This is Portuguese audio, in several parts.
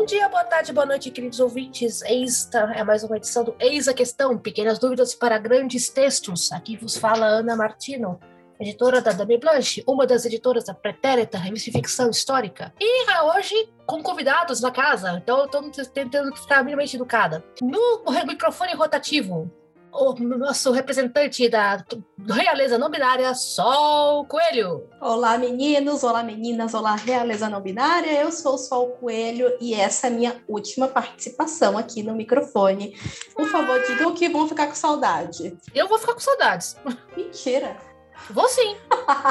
Bom dia, boa tarde, boa noite, queridos ouvintes. Esta é mais uma edição do Eis a Questão, pequenas dúvidas para grandes textos. Aqui vos fala Ana Martino, editora da Dame Blanche, uma das editoras da Pretérita, revista de ficção histórica. E hoje, com convidados na casa, então estou tentando ficar minimamente educada. No microfone rotativo, o nosso representante da realeza não binária, Sol Coelho. Olá, meninos, olá, meninas, olá, realeza não binária. Eu sou o Sol Coelho e essa é a minha última participação aqui no microfone. Por favor, digam que vão ficar com saudade. Eu vou ficar com saudades. Mentira. Vou sim.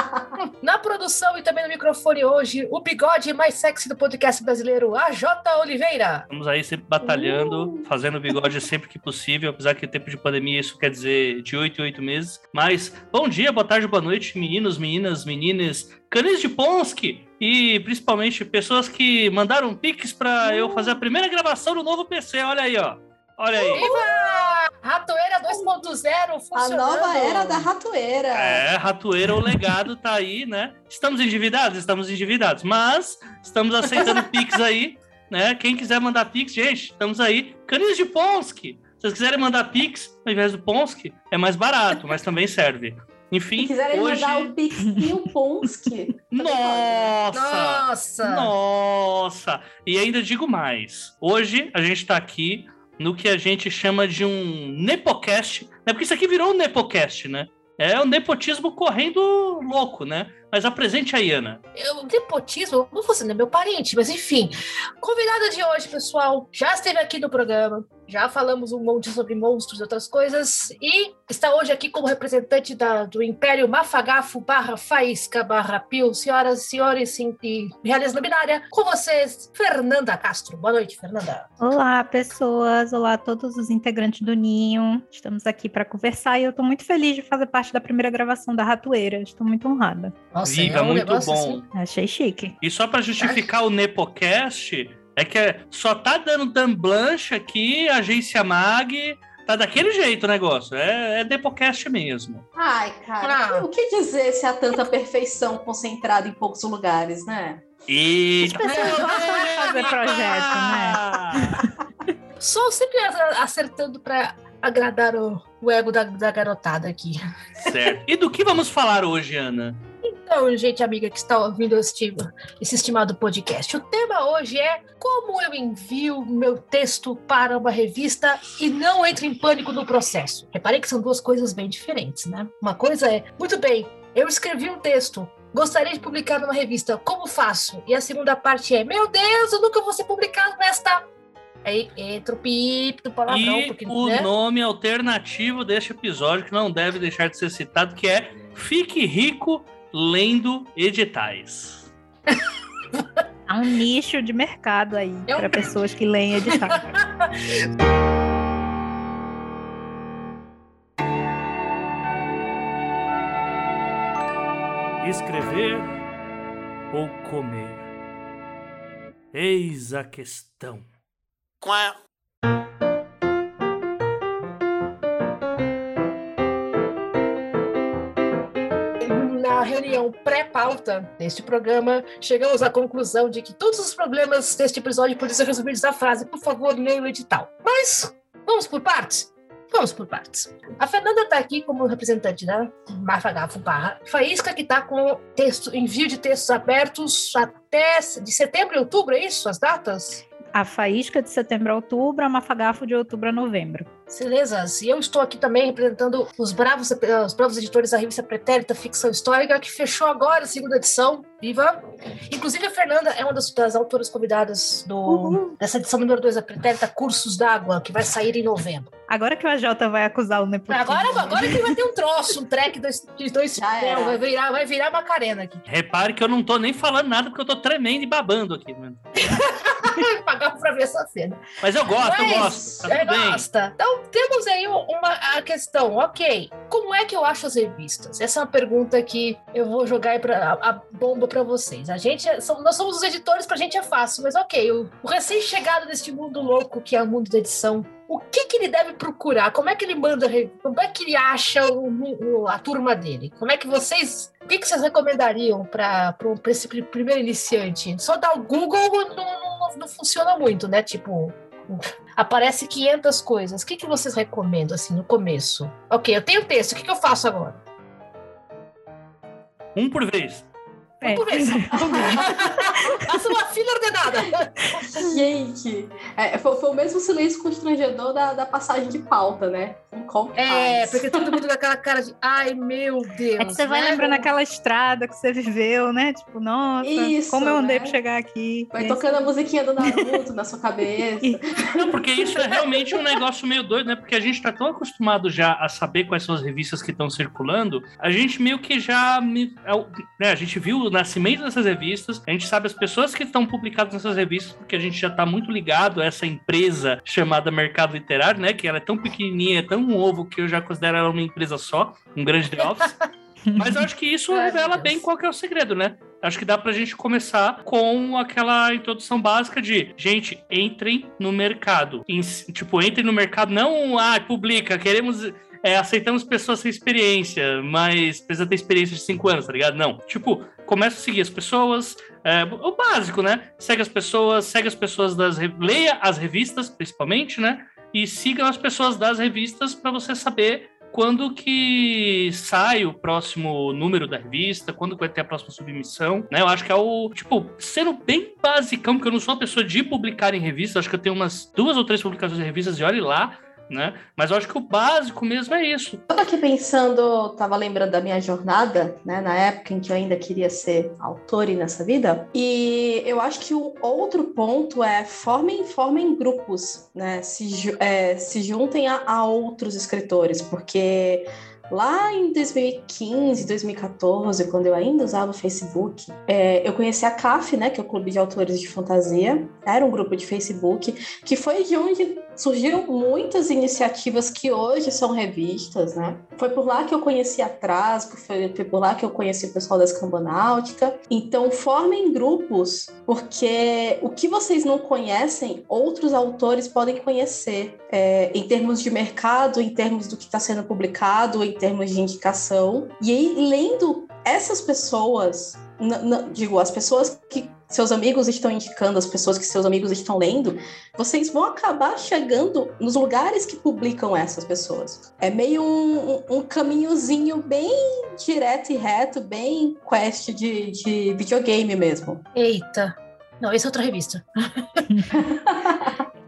Na produção e também no microfone hoje, o bigode mais sexy do podcast brasileiro, a J. Oliveira. Estamos aí sempre batalhando, uh. fazendo bigode sempre que possível, apesar que o tempo de pandemia isso quer dizer de oito em oito meses. Mas bom dia, boa tarde, boa noite, meninos, meninas, meninas, canis de Ponsky e principalmente pessoas que mandaram pics para uh. eu fazer a primeira gravação no novo PC. Olha aí, ó. Olha aí. Viva! Ratoeira 2.0 funcionando. A nova era da ratoeira. É, ratoeira, o legado tá aí, né? Estamos endividados? Estamos endividados. Mas estamos aceitando Pix aí, né? Quem quiser mandar Pix, gente, estamos aí. Canis de Ponsky. Se vocês quiserem mandar Pix ao invés do Ponsky, é mais barato, mas também serve. Enfim, Se quiserem hoje... mandar o Pix e o Ponsky. Nossa! Nossa! Nossa! E ainda digo mais. Hoje a gente tá aqui no que a gente chama de um nepocast, né? Porque isso aqui virou um nepocast, né? É o nepotismo correndo louco, né? Mas apresente aí, Ana. O nepotismo, não fosse meu parente, mas enfim. Convidada de hoje, pessoal, já esteve aqui no programa, já falamos um monte sobre monstros e outras coisas, e está hoje aqui como representante da, do Império Mafagafo barra Faísca barra Pio, senhoras e senhores, sim, e realeza binária, com vocês, Fernanda Castro. Boa noite, Fernanda. Olá, pessoas. Olá a todos os integrantes do Ninho. Estamos aqui para conversar e eu estou muito feliz de fazer parte da primeira gravação da Ratoeira. Estou muito honrada. Nossa, Viva, é um muito bom. Assim. Achei chique. E só para justificar o Nepocast, é que é, só tá dando Dan Blanche aqui, agência Mag. Tá daquele jeito o negócio. É, é Nepocast mesmo. Ai, cara. Ah. O que dizer se há tanta perfeição concentrada em poucos lugares, né? E. As pessoas gostam de fazer projeto, né? Só sempre acertando para agradar o, o ego da, da garotada aqui. Certo. E do que vamos falar hoje, Ana? Então, gente amiga que está ouvindo esse, esse estimado podcast, o tema hoje é como eu envio meu texto para uma revista e não entro em pânico no processo. Reparei que são duas coisas bem diferentes, né? Uma coisa é, muito bem, eu escrevi um texto, gostaria de publicar numa revista, como faço? E a segunda parte é, meu Deus, eu nunca vou ser publicado nesta Aí entra o pip do palavrão. E porque, o né? nome alternativo deste episódio, que não deve deixar de ser citado, que é Fique Rico lendo editais. Há um nicho de mercado aí é para pessoas que leem editais. Escrever ou comer? Eis a questão. Quá. Reunião pré-pauta deste programa, chegamos à conclusão de que todos os problemas deste episódio podem ser resolvidos na frase, por favor, leia o edital. Mas, vamos por partes? Vamos por partes. A Fernanda está aqui como representante da Mafagafo Barra Faísca, que está com texto, envio de textos abertos até de setembro e outubro, é isso? As datas? a faísca de setembro a outubro, a mafagafo de outubro a novembro. Beleza. E eu estou aqui também representando os bravos, os bravos editores da revista Pretérita Ficção Histórica, que fechou agora a segunda edição. Viva! Inclusive, a Fernanda é uma das, das autoras convidadas do, uhum. dessa edição número 2 da Pretérita, Cursos d'Água, que vai sair em novembro. Agora que o AJ vai acusar o nepotismo. Agora, agora que vai ter um troço, um track dois, de dois é. vai virar, vai virar Macarena aqui. Repare que eu não tô nem falando nada, porque eu tô tremendo e babando aqui, mano. Pagar pra ver essa cena. Mas eu gosto, Mas, eu gosto. Tá é, gosta. Então, temos aí uma a questão, ok. Como é que eu acho as revistas? Essa é uma pergunta que eu vou jogar pra, a, a bomba para vocês. A gente, é, nós somos os editores, pra gente é fácil, mas ok, o, o recém-chegado deste mundo louco que é o mundo da edição, o que, que ele deve procurar? Como é que ele manda? Como é que ele acha o, o, a turma dele? Como é que vocês. O que, que vocês recomendariam para esse primeiro iniciante? Só dar o Google não, não, não funciona muito, né? Tipo, aparece 500 coisas. O que, que vocês recomendam, assim, no começo? Ok, eu tenho texto, o que, que eu faço agora? Um por vez. É. Um por vez. Faça uma fila ordenada. Gente, é, foi, foi o mesmo silêncio constrangedor da, da passagem de pauta, né? É, porque todo mundo com aquela cara de, ai, meu Deus. É que você vai né? lembrando aquela estrada que você viveu, né? Tipo, nossa, Isso, como eu andei né? pra chegar aqui. Vai tocando a musiquinha do Naruto na sua cabeça. Não, porque isso é realmente um negócio meio doido, né? Porque a gente tá tão acostumado já a saber quais são as revistas que estão circulando, a gente meio que já. me- é né, a gente viu o nascimento dessas revistas, a gente sabe as pessoas que estão publicadas nessas revistas, porque a gente já tá muito ligado a essa empresa chamada Mercado Literário, né? Que ela é tão pequenininha, é tão um ovo que eu já considero ela uma empresa só, um grande The Office. Mas eu acho que isso Ai, revela Deus. bem qual é o segredo, né? Acho que dá pra gente começar com aquela introdução básica de, gente, entrem no mercado. Em- tipo, entrem no mercado, não, ah, publica, queremos, é, aceitamos pessoas sem experiência, mas precisa ter experiência de cinco anos, tá ligado? Não. Tipo, começa a seguir as pessoas, é, o básico, né? Segue as pessoas, segue as pessoas das... Leia as revistas, principalmente, né? E siga as pessoas das revistas para você saber quando que sai o próximo número da revista, quando vai ter a próxima submissão, né? Eu acho que é o, tipo, sendo bem basicão, porque eu não sou uma pessoa de publicar em revistas, acho que eu tenho umas duas ou três publicações em revistas e olhe lá, né? Mas eu acho que o básico mesmo é isso. Eu tô aqui pensando, tava lembrando da minha jornada, né, na época em que eu ainda queria ser autora nessa vida, e eu acho que o outro ponto é formem, formem grupos, né, se, é, se juntem a, a outros escritores, porque lá em 2015, 2014, quando eu ainda usava o Facebook, é, eu conheci a CAF, né, que é o Clube de Autores de Fantasia, era um grupo de Facebook, que foi de onde surgiram muitas iniciativas que hoje são revistas, né? Foi por lá que eu conheci a Trasgo, foi, por lá que eu conheci o pessoal da Escambonáutica. Então, formem grupos, porque o que vocês não conhecem, outros autores podem conhecer, é, em termos de mercado, em termos do que está sendo publicado, em termos de indicação. E aí, lendo essas pessoas, digo, as pessoas que seus amigos estão indicando, as pessoas que seus amigos estão lendo, vocês vão acabar chegando nos lugares que publicam essas pessoas. É meio um, um- caminhozinho bem direto e reto, bem quest de, de videogame mesmo. Eita. Não, essa é outra revista.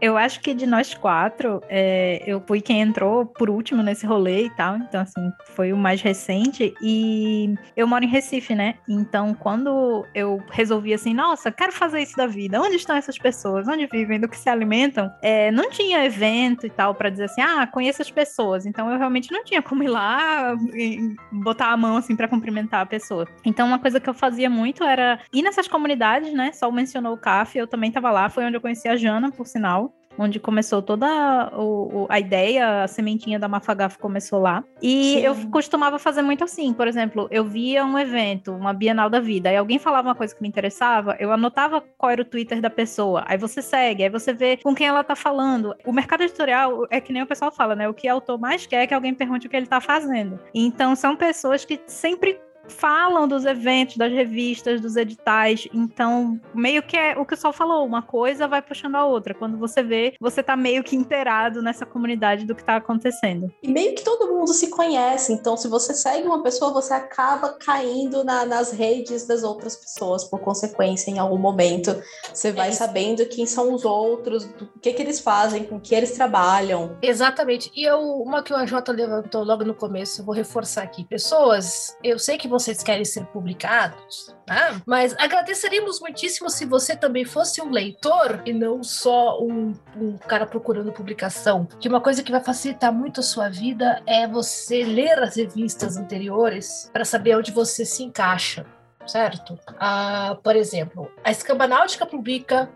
Eu acho que de nós quatro, é, eu fui quem entrou por último nesse rolê e tal. Então, assim, foi o mais recente. E eu moro em Recife, né? Então, quando eu resolvi assim, nossa, quero fazer isso da vida. Onde estão essas pessoas? Onde vivem? Do que se alimentam? É, não tinha evento e tal para dizer assim, ah, conheço as pessoas. Então, eu realmente não tinha como ir lá e botar a mão assim para cumprimentar a pessoa. Então, uma coisa que eu fazia muito era ir nessas comunidades, né? Só mencionou o CAF, eu também estava lá. Foi onde eu conheci a Jana, por sinal onde começou toda o- o- a ideia, a sementinha da Mafagafo começou lá. E Sim. eu costumava fazer muito assim, por exemplo, eu via um evento, uma Bienal da Vida, aí alguém falava uma coisa que me interessava, eu anotava qual era o Twitter da pessoa, aí você segue, aí você vê com quem ela tá falando. O mercado editorial é que nem o pessoal fala, né? O que o autor mais quer é que alguém pergunte o que ele tá fazendo. Então são pessoas que sempre falam dos eventos, das revistas, dos editais. Então, meio que é o que o Sol falou, uma coisa vai puxando a outra. Quando você vê, você tá meio que inteirado nessa comunidade do que tá acontecendo. E meio que todo mundo se conhece, então se você segue uma pessoa, você acaba caindo na- nas redes das outras pessoas, por consequência, em algum momento. Você vai isso. sabendo quem são os outros, do que, que eles fazem, com que eles trabalham. Exatamente. E eu, uma que o AJ levantou logo no começo, eu vou reforçar aqui. Pessoas, eu sei que vocês querem ser publicados, tá? mas agradeceríamos muitíssimo se você também fosse um leitor e não só um, um cara procurando publicação. Que uma coisa que vai facilitar muito a sua vida é você ler as revistas anteriores para saber onde você se encaixa. Certo? Ah, por exemplo, a Escambanáutica publica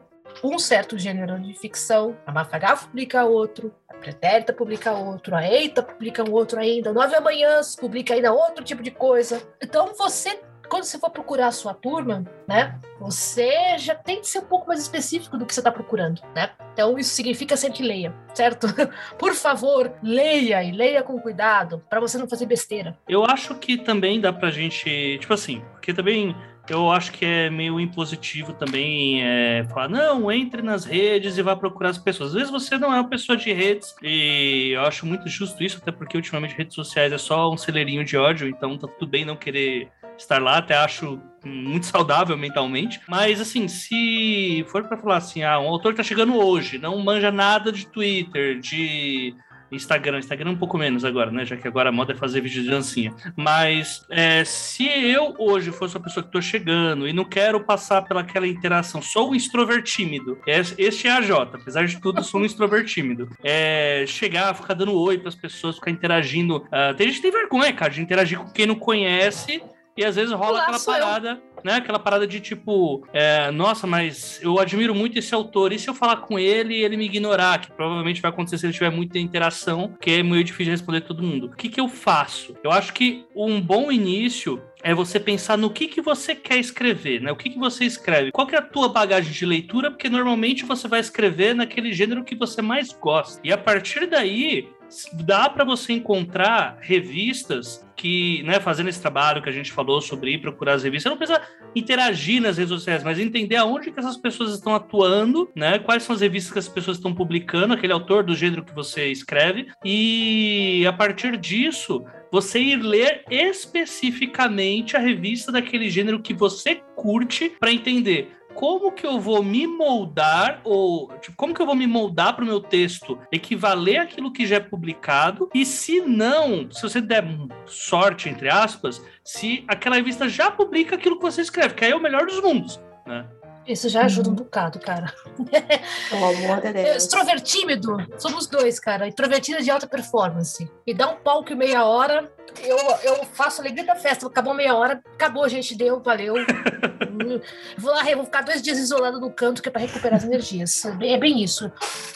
um certo gênero de ficção, a Mafagafo publica outro, a Pretérita publica outro, a Eita publica um outro ainda, Nove Amanhãs publica ainda outro tipo de coisa. Então você, quando você for procurar a sua turma, né, você já tem que ser um pouco mais específico do que você está procurando, né? Então isso significa sempre leia, certo? Por favor, leia e leia com cuidado, para você não fazer besteira. Eu acho que também dá pra gente, tipo assim, porque também eu acho que é meio impositivo também é, falar, não, entre nas redes e vá procurar as pessoas. Às vezes você não é uma pessoa de redes, e eu acho muito justo isso, até porque ultimamente redes sociais é só um celeirinho de ódio, então tá tudo bem não querer estar lá, até acho muito saudável mentalmente. Mas, assim, se for para falar assim, ah, um autor tá chegando hoje, não manja nada de Twitter, de Instagram. Instagram um pouco menos agora, né? Já que agora a moda é fazer vídeo de dancinha. Mas é, se eu hoje fosse uma pessoa que tô chegando e não quero passar pelaquela interação, sou um extrovertímido. Este é a J, apesar de tudo, sou um extrovertímido. É, chegar, ficar dando oi para as pessoas, ficar interagindo. Uh, tem gente que tem vergonha, cara, de interagir com quem não conhece e às vezes rola Olá, aquela parada, eu. né? Aquela parada de tipo, é, nossa, mas eu admiro muito esse autor. E se eu falar com ele e ele me ignorar? Que provavelmente vai acontecer se ele tiver muita interação, que é meio difícil de responder todo mundo. O que, que eu faço? Eu acho que um bom início é você pensar no que, que você quer escrever, né? O que, que você escreve? Qual que é a tua bagagem de leitura? Porque normalmente você vai escrever naquele gênero que você mais gosta. E a partir daí, dá para você encontrar revistas que, né, fazendo esse trabalho que a gente falou sobre ir procurar as revistas, não precisa interagir nas redes sociais, mas entender aonde que essas pessoas estão atuando, né, quais são as revistas que as pessoas estão publicando, aquele autor do gênero que você escreve, e a partir disso, você ir ler especificamente a revista daquele gênero que você curte para entender como que eu vou me moldar, ou tipo, como que eu vou me moldar para o meu texto equivaler aquilo que já é publicado, e se não, se você der sorte, entre aspas, se aquela revista já publica aquilo que você escreve, que aí é o melhor dos mundos, né? Isso já ajuda um uhum. bocado, cara. Pelo amor de Deus. Extrovertímido, somos dois, cara. Introvertida de alta performance. E dá um palco em meia hora, eu, eu faço a alegria da festa. Acabou meia hora, acabou, gente, deu, valeu. vou lá, vou ficar dois dias isolado no canto que é para recuperar as energias. É bem isso.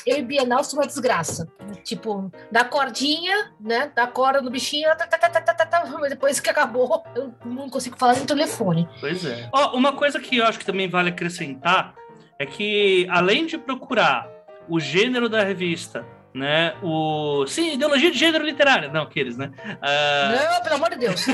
Eu e Bienal sou uma desgraça. Tipo, dá cordinha, né? Dá corda no bichinho, tá, tá, tá, tá, tá, tá, tá, mas depois que acabou, eu não consigo falar no telefone. Pois é. Ó, oh, uma coisa que eu acho que também vale acrescentar é que, além de procurar o gênero da revista né? O sim, ideologia de gênero literária, não aqueles, né? Uh... Não, pelo amor de Deus.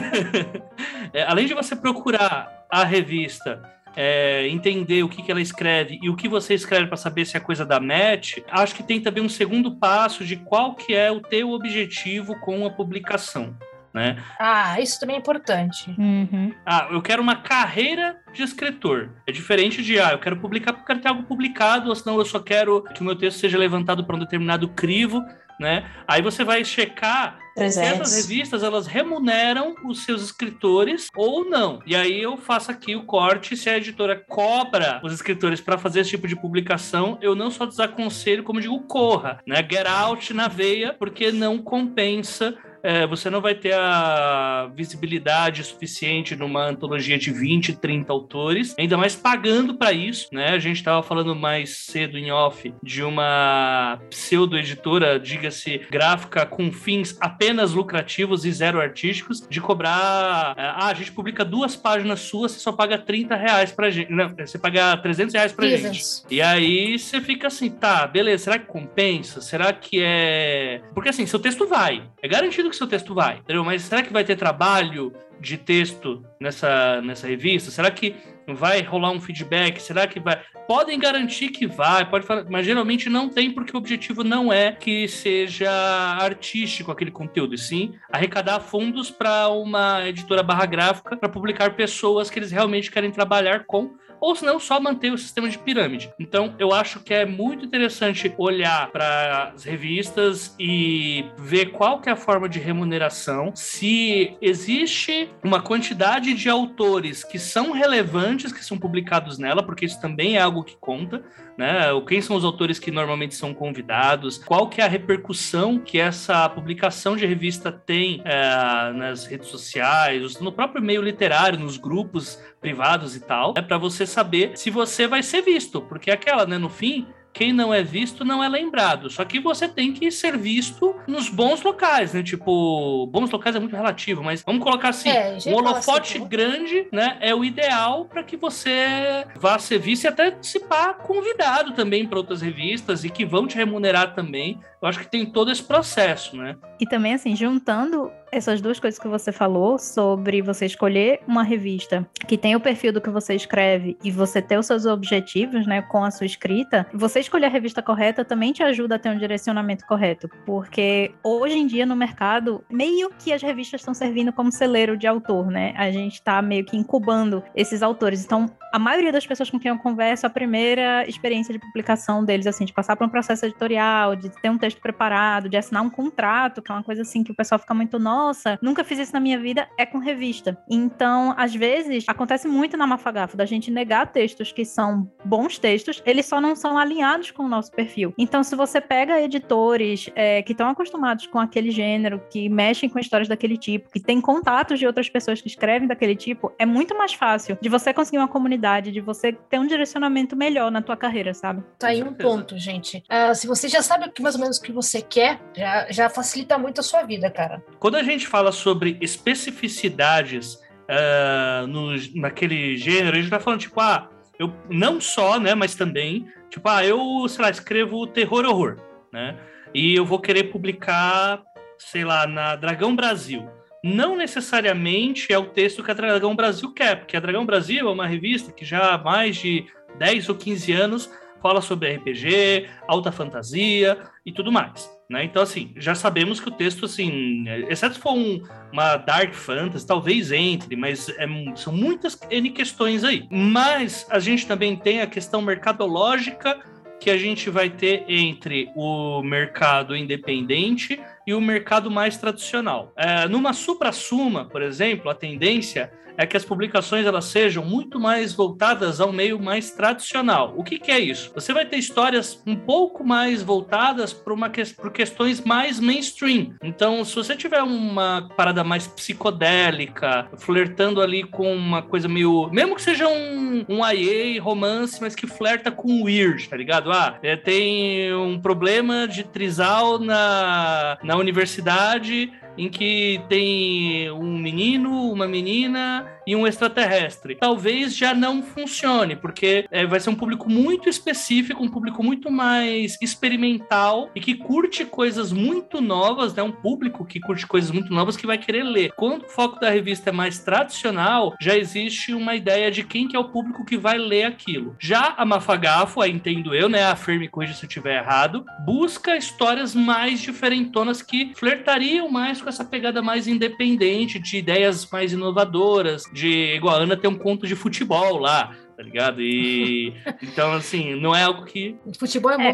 é, além de você procurar a revista, é, entender o que, que ela escreve e o que você escreve para saber se é coisa da match, acho que tem também um segundo passo de qual que é o teu objetivo com a publicação né? Ah, isso também é importante. Uhum. Ah, eu quero uma carreira de escritor. É diferente de, ah, eu quero publicar porque eu quero ter algo publicado, ou senão eu só quero que o meu texto seja levantado para um determinado crivo, né? Aí você vai checar 300. se essas revistas elas remuneram os seus escritores ou não. E aí eu faço aqui o corte se a editora cobra os escritores para fazer esse tipo de publicação, eu não só desaconselho, como digo, corra, né? Get out na veia, porque não compensa é, você não vai ter a visibilidade suficiente numa antologia de 20, 30 autores, ainda mais pagando para isso, né? A gente estava falando mais cedo em off de uma pseudo-editora, diga-se, gráfica com fins apenas lucrativos e zero artísticos, de cobrar. É, ah, a gente publica duas páginas suas, você só paga 30 reais pra gente. Não, você paga 300 reais pra gente. E aí você fica assim, tá, beleza, será que compensa? Será que é. Porque assim, seu texto vai. É garantido que seu texto vai, entendeu? Mas será que vai ter trabalho de texto nessa, nessa revista? Será que vai rolar um feedback? Será que vai? Podem garantir que vai, pode falar, mas geralmente não tem, porque o objetivo não é que seja artístico aquele conteúdo, e sim arrecadar fundos para uma editora barra gráfica para publicar pessoas que eles realmente querem trabalhar com ou se não, só manter o sistema de pirâmide. Então, eu acho que é muito interessante olhar para as revistas e ver qual que é a forma de remuneração, se existe uma quantidade de autores que são relevantes, que são publicados nela, porque isso também é algo que conta, né? Quem são os autores que normalmente são convidados? Qual que é a repercussão que essa publicação de revista tem é, nas redes sociais, no próprio meio literário, nos grupos privados e tal, é para você saber se você vai ser visto, porque é aquela, né, no fim, quem não é visto não é lembrado. Só que você tem que ser visto nos bons locais, né? Tipo, bons locais é muito relativo, mas vamos colocar assim: é, um holofote assim, grande, né? É o ideal para que você vá ser visto e até participar convidado também para outras revistas e que vão te remunerar também eu acho que tem todo esse processo, né? E também, assim, juntando essas duas coisas que você falou sobre você escolher uma revista que tem o perfil do que você escreve e você ter os seus objetivos, né, com a sua escrita, você escolher a revista correta também te ajuda a ter um direcionamento correto, porque hoje em dia no mercado, meio que as revistas estão servindo como celeiro de autor, né? A gente está meio que incubando esses autores. Então, a maioria das pessoas com quem eu converso, a primeira experiência de publicação deles, assim, de passar por um processo editorial, de ter um texto preparado, de assinar um contrato, que é uma coisa assim que o pessoal fica muito, nossa, nunca fiz isso na minha vida, é com revista. Então, às vezes, acontece muito na Mafagafo da gente negar textos que são bons textos, eles só não são alinhados com o nosso perfil. Então, se você pega editores é, que estão acostumados com aquele gênero, que mexem com histórias daquele tipo, que têm contatos de outras pessoas que escrevem daquele tipo, é muito mais fácil de você conseguir uma comunidade, de você ter um direcionamento melhor na tua carreira, sabe? Tá aí um ponto, gente. Uh, se você já sabe mais ou menos o que você quer, já, já facilita muito a sua vida, cara. Quando a gente fala sobre especificidades uh, no, naquele gênero, a gente tá falando, tipo, ah, eu não só, né, mas também, tipo, ah, eu, sei lá, escrevo terror horror, né? E eu vou querer publicar, sei lá, na Dragão Brasil. Não necessariamente é o texto que a Dragão Brasil quer, porque a Dragão Brasil é uma revista que já há mais de 10 ou 15 anos fala sobre RPG, alta fantasia e tudo mais. Né? Então, assim, já sabemos que o texto, assim, exceto se for um, uma dark fantasy, talvez entre, mas é, são muitas N questões aí. Mas a gente também tem a questão mercadológica que a gente vai ter entre o mercado independente e o mercado mais tradicional. É, numa supra-suma, por exemplo, a tendência é que as publicações elas sejam muito mais voltadas ao meio mais tradicional. O que, que é isso? Você vai ter histórias um pouco mais voltadas para uma que, por questões mais mainstream. Então, se você tiver uma parada mais psicodélica, flertando ali com uma coisa meio, mesmo que seja um, um IA romance, mas que flerta com weird, tá ligado? Ah, é, tem um problema de trisal na, na universidade em que tem um menino, uma menina e um extraterrestre. Talvez já não funcione, porque é, vai ser um público muito específico, um público muito mais experimental e que curte coisas muito novas, né? Um público que curte coisas muito novas que vai querer ler. Quando o foco da revista é mais tradicional, já existe uma ideia de quem que é o público que vai ler aquilo. Já a Mafagafo, aí entendo eu, né? Afirme corrija se eu estiver errado, busca histórias mais diferentonas que flertariam mais com essa pegada mais independente, de ideias mais inovadoras, de igual a Ana tem um conto de futebol lá, tá ligado? E então, assim, não é algo que. Futebol é, é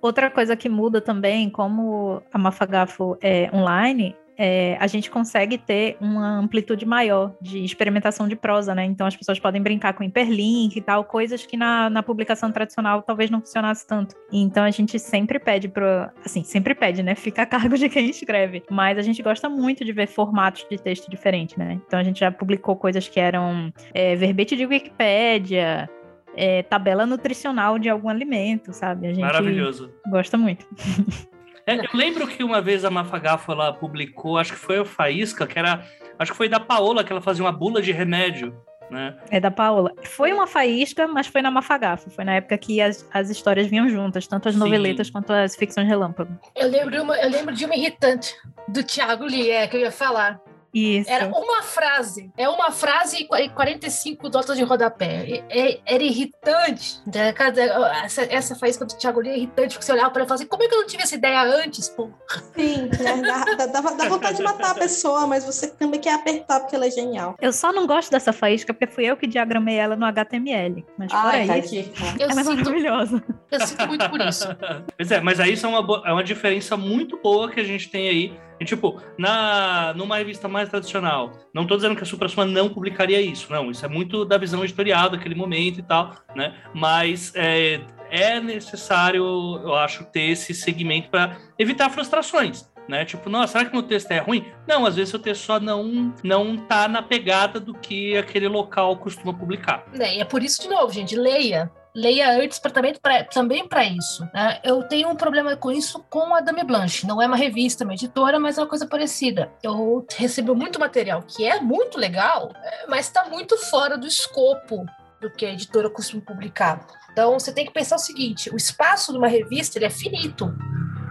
Outra coisa que muda também, como a Mafagafo é online, é, a gente consegue ter uma amplitude maior de experimentação de prosa, né? Então as pessoas podem brincar com hiperlink e tal, coisas que na, na publicação tradicional talvez não funcionasse tanto. Então a gente sempre pede para, assim, sempre pede, né? Fica a cargo de quem escreve. Mas a gente gosta muito de ver formatos de texto diferentes, né? Então a gente já publicou coisas que eram é, verbete de Wikipédia, é, tabela nutricional de algum alimento, sabe? A gente Maravilhoso. Gosta muito. É, eu lembro que uma vez a Mafagafo ela publicou, acho que foi a Faísca, que era. Acho que foi da Paola que ela fazia uma bula de remédio. Né? É da Paola. Foi uma faísca, mas foi na Mafagafo. Foi na época que as, as histórias vinham juntas, tanto as Sim. noveletas quanto as ficções relâmpago. Eu lembro, uma, eu lembro de uma irritante do Thiago Lee, é, que eu ia falar. Isso. Era uma frase. É uma frase e 45 notas de rodapé. É, era irritante. Essa, essa faísca do Thiago Lee é irritante, porque você olhava para ele e falava assim: como é que eu não tive essa ideia antes, pô? Sim, né? dá, dá, dá, vontade de matar a pessoa, mas você também quer apertar porque ela é genial. Eu só não gosto dessa faísca porque fui eu que diagramei ela no HTML. Mas Ai, fora isso, eu ela sinto, é maravilhosa. Eu sinto muito por isso. Pois é, mas aí isso é uma, é uma diferença muito boa que a gente tem aí e, tipo, na, numa revista mais tradicional, não estou dizendo que a Supra não publicaria isso, não, isso é muito da visão editorial daquele momento e tal, né? Mas é, é necessário, eu acho, ter esse segmento para evitar frustrações. Né? Tipo, nossa, será que meu texto é ruim? Não, às vezes o texto só não, não tá na pegada do que aquele local costuma publicar. É, e é por isso, de novo, gente, leia leia antes pra, também para também isso. Né? Eu tenho um problema com isso com a Dame Blanche. Não é uma revista, uma editora, mas é uma coisa parecida. Eu recebo muito material que é muito legal, é, mas está muito fora do escopo do que a editora costuma publicar. Então você tem que pensar o seguinte: o espaço de uma revista ele é finito.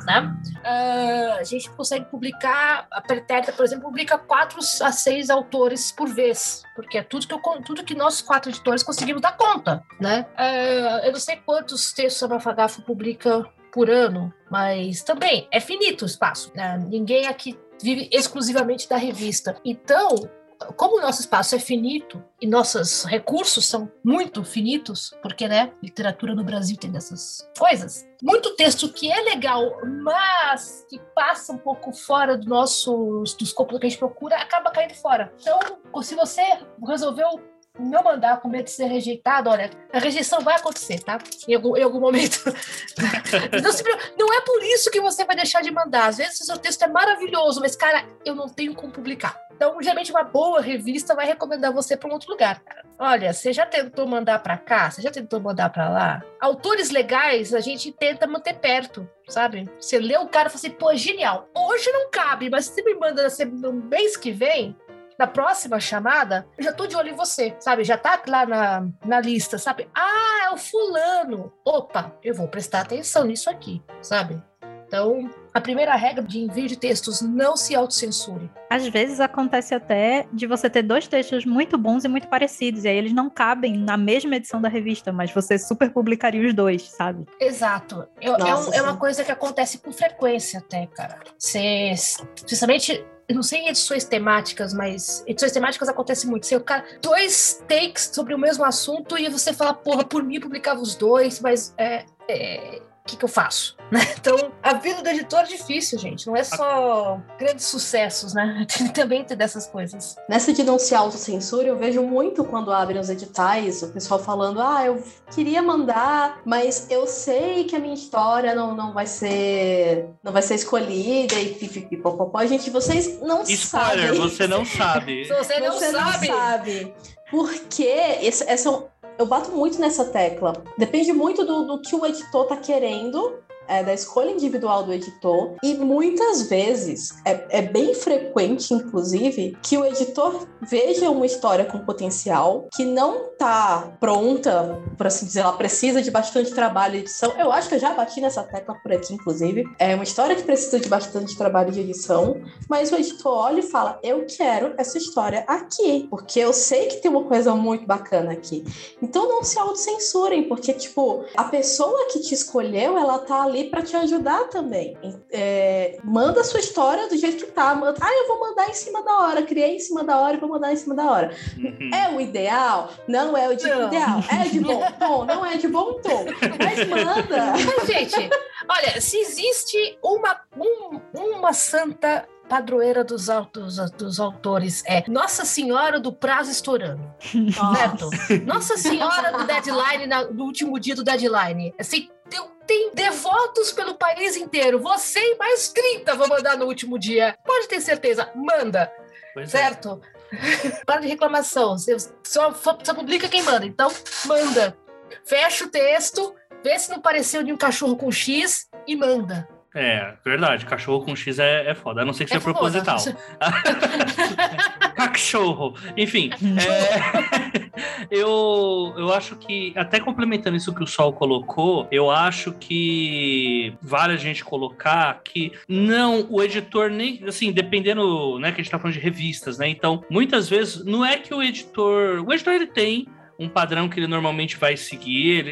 Né? Uh, a gente consegue publicar, a Pretérita, por exemplo, publica quatro a seis autores por vez, porque é tudo que, eu, tudo que nós quatro editores conseguimos dar conta, né? Uh, eu não sei quantos textos a Mafagafo publica por ano, mas também é finito o espaço. Né? Ninguém aqui vive exclusivamente da revista. Então, como o nosso espaço é finito e nossos recursos são muito finitos, porque, né, literatura no Brasil tem dessas coisas, muito texto que é legal, mas que passa um pouco fora do nosso, do escopo que a gente procura, acaba caindo fora. Então, se você resolveu não mandar com medo de ser rejeitado, olha, a rejeição vai acontecer, tá? Em algum, em algum momento. não, se, não, é por isso que você vai deixar de mandar. Às vezes o seu texto é maravilhoso, mas, cara, eu não tenho como publicar. Então, geralmente, uma boa revista vai recomendar você para um outro lugar. Olha, você já tentou mandar para cá? Você já tentou mandar para lá? Autores legais a gente tenta manter perto, sabe? Você lê o cara e fala assim, pô, genial. Hoje não cabe, mas se me manda no mês que vem, na próxima chamada, eu já tô de olho em você, sabe? Já tá lá na, na lista, sabe? Ah, é o fulano. Opa, eu vou prestar atenção nisso aqui, sabe? Então, a primeira regra de envio de textos, não se autocensure. Às vezes acontece até de você ter dois textos muito bons e muito parecidos, e aí eles não cabem na mesma edição da revista, mas você super publicaria os dois, sabe? Exato. Eu, Nossa, é, um, é, uma coisa que acontece com frequência até, cara. Você, principalmente eu não sei em edições temáticas, mas edições temáticas acontece muito. Você o cara dois takes sobre o mesmo assunto e você fala, porra, por mim publicava os dois, mas é, é o que, que eu faço? Né? Então, a vida do editor é difícil, gente. Não é só grandes sucessos, né? Tem também ter dessas coisas. Nessa de não se autocensura, eu vejo muito quando abrem os editais, o pessoal falando, ah, eu queria mandar, mas eu sei que a minha história não, não vai ser não vai ser escolhida e pipipipopopó. Gente, vocês não Spoiler, sabem. você não sabe. você não você sabe. Não sabe. Porque esse, essa, eu bato muito nessa tecla. Depende muito do, do que o editor tá querendo é, da escolha individual do editor, e muitas vezes, é, é, bem frequente, inclusive, que o editor veja uma história com potencial que não está pronta, por assim dizer, ela precisa de bastante trabalho e edição. Eu acho que eu já bati nessa tecla por aqui, inclusive. É uma história que precisa de bastante trabalho de edição, mas o editor olha e fala: Eu quero essa história aqui, porque eu sei que tem uma coisa muito bacana aqui. Então não se autocensurem, porque, tipo, a pessoa que te escolheu, ela tá ali ali para te ajudar também. É, manda a sua história do jeito que tá. Manda, ah, eu vou mandar em cima da hora, criei em cima da hora e vou mandar em cima da hora. Uhum. É o ideal? Não é o de não. ideal. É de bom tom? Não é de bom tom. Mas manda. Mas, gente, olha, se existe uma, um, uma santa padroeira dos, dos, dos autores é Nossa Senhora do Prazo Estourando. Nossa. Certo? Nossa Senhora do Deadline, na, no último dia do deadline. Assim, tem, tem devotos pelo país inteiro. Você e mais 30 vão mandar no último dia. Pode ter certeza, manda. Pois é. certo? É. Para de reclamação. Você só, só publica quem manda. Então, manda. Fecha o texto, vê se não pareceu de um cachorro com X e manda. É, verdade. Cachorro com X é, é foda. A não ser que é seja proposital. Cachorro. Enfim, é, eu, eu acho que, até complementando isso que o Sol colocou, eu acho que vale a gente colocar que não, o editor nem, assim, dependendo, né, que a gente tá falando de revistas, né? Então, muitas vezes, não é que o editor. O editor ele tem um padrão que ele normalmente vai seguir.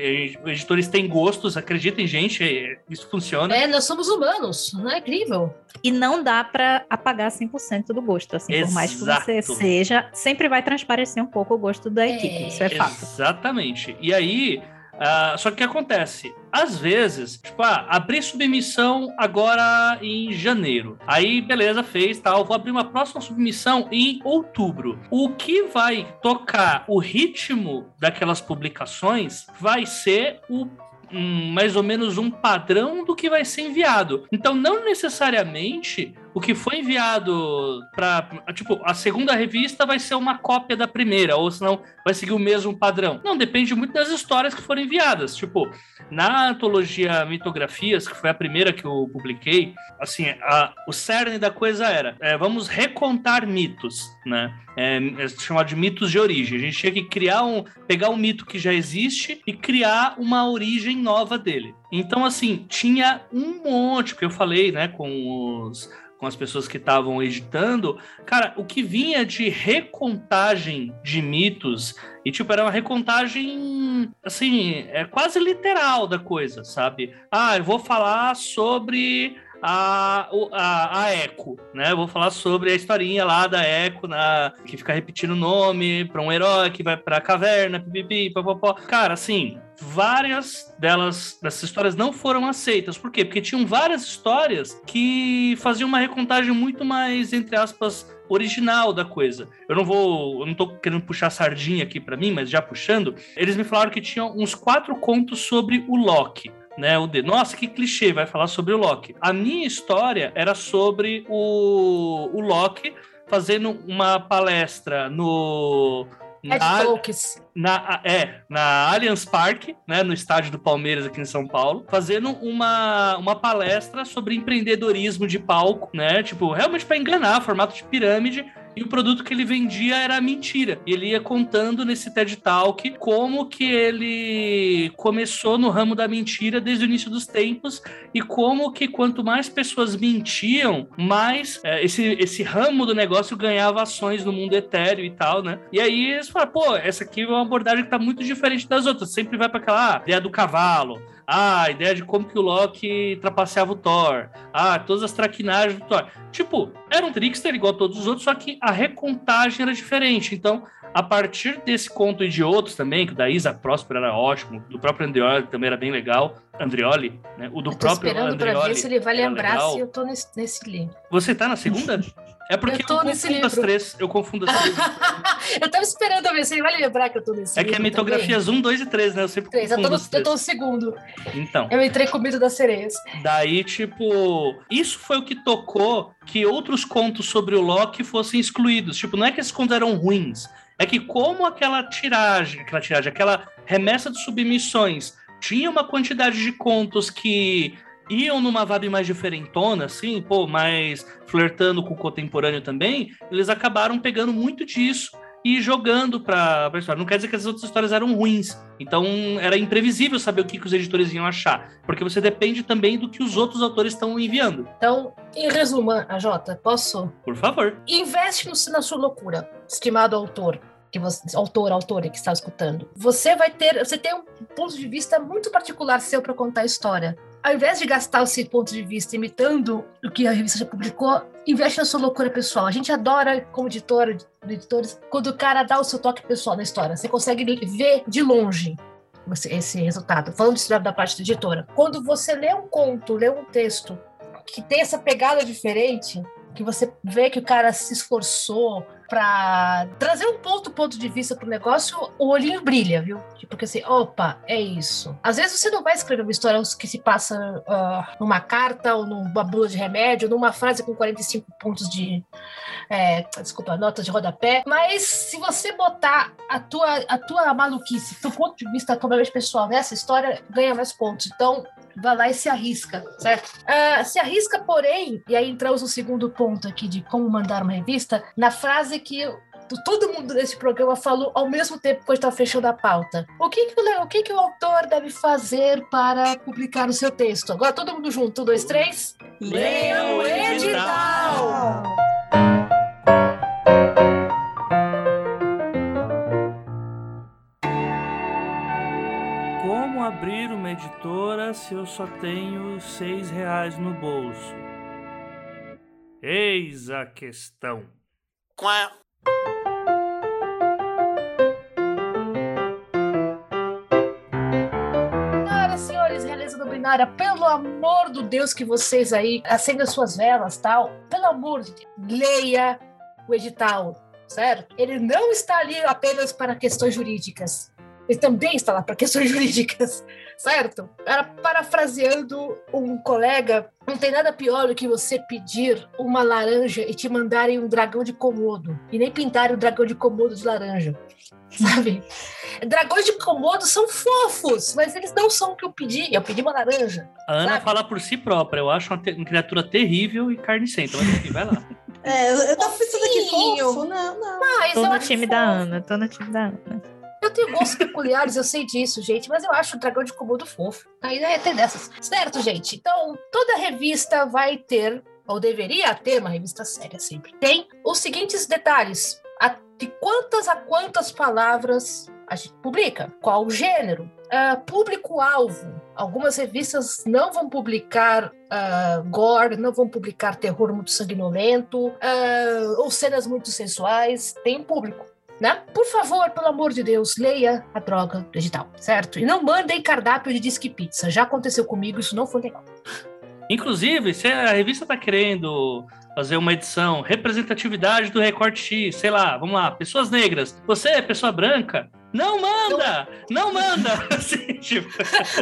Editores têm gostos, acreditem, gente, é, isso funciona. É, nós somos humanos, não é incrível? E não dá para apagar 100% do gosto, assim, Exato. por mais que você seja, sempre vai transparecer um pouco o gosto da equipe, é, isso é fato. Exatamente. E aí, Uh, só que o que acontece? Às vezes, tipo, ah, abri submissão agora em janeiro. Aí, beleza, fez tal. Vou abrir uma próxima submissão em outubro. O que vai tocar o ritmo daquelas publicações vai ser o um, mais ou menos um padrão do que vai ser enviado. Então, não necessariamente o que foi enviado para tipo a segunda revista vai ser uma cópia da primeira ou senão vai seguir o mesmo padrão. Não depende muito das histórias que foram enviadas. Tipo na antologia Mitografias, que foi a primeira que eu publiquei, assim a, o cerne da coisa era é, vamos recontar mitos, né? É, é chamado de mitos de origem. A gente tinha que criar um, pegar um mito que já existe e criar uma origem nova dele. Então, assim, tinha um monte, que eu falei, né, com os com as pessoas que estavam editando, cara, o que vinha de recontagem de mitos, e tipo, era uma recontagem, assim, é quase literal da coisa, sabe? Ah, eu vou falar sobre a, a, a Echo, né? vou falar sobre a historinha lá da Echo, na, que fica repetindo o nome para um herói que vai para a caverna, pipipi, popopó. Cara, assim, várias delas, dessas histórias não foram aceitas. Por quê? Porque tinham várias histórias que faziam uma recontagem muito mais, entre aspas, original da coisa. Eu não vou, eu não tô querendo puxar sardinha aqui para mim, mas já puxando, eles me falaram que tinham uns quatro contos sobre o Loki né? O de, nossa, que clichê, vai falar sobre o Loki. A minha história era sobre o, o Loki fazendo uma palestra no na, na, é, na Allianz Parque, né, no estádio do Palmeiras aqui em São Paulo, fazendo uma, uma palestra sobre empreendedorismo de palco, né? Tipo, realmente para enganar, formato de pirâmide, e o produto que ele vendia era mentira. E ele ia contando nesse TED Talk como que ele começou no ramo da mentira desde o início dos tempos e como que quanto mais pessoas mentiam, mais é, esse, esse ramo do negócio ganhava ações no mundo etéreo e tal, né? E aí eles falaram, pô, essa aqui é uma abordagem que tá muito diferente das outras. Sempre vai para aquela ah, ideia do cavalo, ah, a ideia de como que o Loki trapaceava o Thor. Ah, todas as traquinagens do Thor. Tipo, era um trickster igual a todos os outros, só que a recontagem era diferente. Então, a partir desse conto e de outros também, que o da Isa Próspera era ótimo, do próprio Andrioli também era bem legal. Andrioli, né? O do eu tô próprio esperando Andrioli. Pra ver se ele vai lembrar legal. se eu tô nesse, nesse livro. Você tá na segunda? É porque eu, tô eu nesse confundo livro. as três. Eu confundo as três. eu tava esperando ver se ele vai lembrar que eu tô nesse É que é mitografias 1, 2 e 3, né? Eu sempre três. confundo eu tô, no, eu tô no segundo. Então. Eu entrei com medo das sereias. Daí, tipo... Isso foi o que tocou que outros contos sobre o Loki fossem excluídos. Tipo, não é que esses contos eram ruins. É que como aquela tiragem, aquela tiragem, aquela remessa de submissões tinha uma quantidade de contos que iam numa vibe mais diferentona, assim, pô, mais flertando com o contemporâneo também, eles acabaram pegando muito disso e jogando para a história. Não quer dizer que as outras histórias eram ruins. Então era imprevisível saber o que, que os editores iam achar, porque você depende também do que os outros autores estão enviando. Então, em resumo, a Jota, posso? Por favor. Investe na sua loucura, estimado autor que você, autor, autora que está escutando. Você vai ter, você tem um ponto de vista muito particular seu para contar a história ao invés de gastar esse ponto de vista imitando o que a revista já publicou, investe na sua loucura pessoal. A gente adora, como editora, editores, quando o cara dá o seu toque pessoal na história. Você consegue ver de longe esse resultado. Falando isso da parte da editora. Quando você lê um conto, lê um texto que tem essa pegada diferente, que você vê que o cara se esforçou, para trazer um ponto, ponto de vista pro negócio, o olhinho brilha, viu? Tipo que assim, opa, é isso. Às vezes você não vai escrever uma história que se passa uh, numa carta ou numa bula de remédio, numa frase com 45 pontos de é, desculpa, nota de rodapé, mas se você botar a tua, a tua maluquice, teu ponto de vista totalmente pessoal nessa história, ganha mais pontos. Então, vai lá e se arrisca, certo? Uh, se arrisca, porém, e aí entramos no segundo ponto aqui de como mandar uma revista, na frase que todo mundo nesse programa falou ao mesmo tempo que eu estava fechando a pauta. O que que o, o que que o autor deve fazer para publicar o seu texto? Agora todo mundo junto, um, dois, três. Leia o edital! Como abrir uma editora se eu só tenho seis reais no bolso? Eis a questão. Quá. Senhores, realeza do binária, pelo amor do Deus que vocês aí acendam suas velas, tal. Pelo amor de Deus, leia o edital, certo? Ele não está ali apenas para questões jurídicas. Ele também está lá para questões jurídicas, certo? Era parafraseando um colega, não tem nada pior do que você pedir uma laranja e te mandarem um dragão de comodo, e nem pintarem o dragão de comodo de laranja, sabe? Dragões de comodo são fofos, mas eles não são o que eu pedi. Eu pedi uma laranja. A Ana sabe? fala por si própria. Eu acho uma, te- uma criatura terrível e carnicenta. Mas enfim, vai lá. É, eu tava pensando aqui, Fofinho. fofo, não, não. Mas Tô no time da fofo. Ana, tô no time da Ana. Tenho gostos peculiares, eu sei disso, gente, mas eu acho o dragão de Komodo fofo. Aí é ter dessas. Certo, gente? Então, toda revista vai ter, ou deveria ter, uma revista séria sempre, tem os seguintes detalhes. A- de quantas a quantas palavras a gente publica? Qual o gênero? Ah, Público-alvo. Algumas revistas não vão publicar ah, gore, não vão publicar terror muito sanguinolento, ah, ou cenas muito sensuais. Tem público né? Por favor, pelo amor de Deus, leia a droga digital, certo? E não mandem cardápio de disque pizza. Já aconteceu comigo, isso não foi legal. Inclusive, se a revista tá querendo fazer uma edição, representatividade do recorte X, sei lá, vamos lá, pessoas negras. Você é pessoa branca? Não manda! Não manda! Assim, tipo,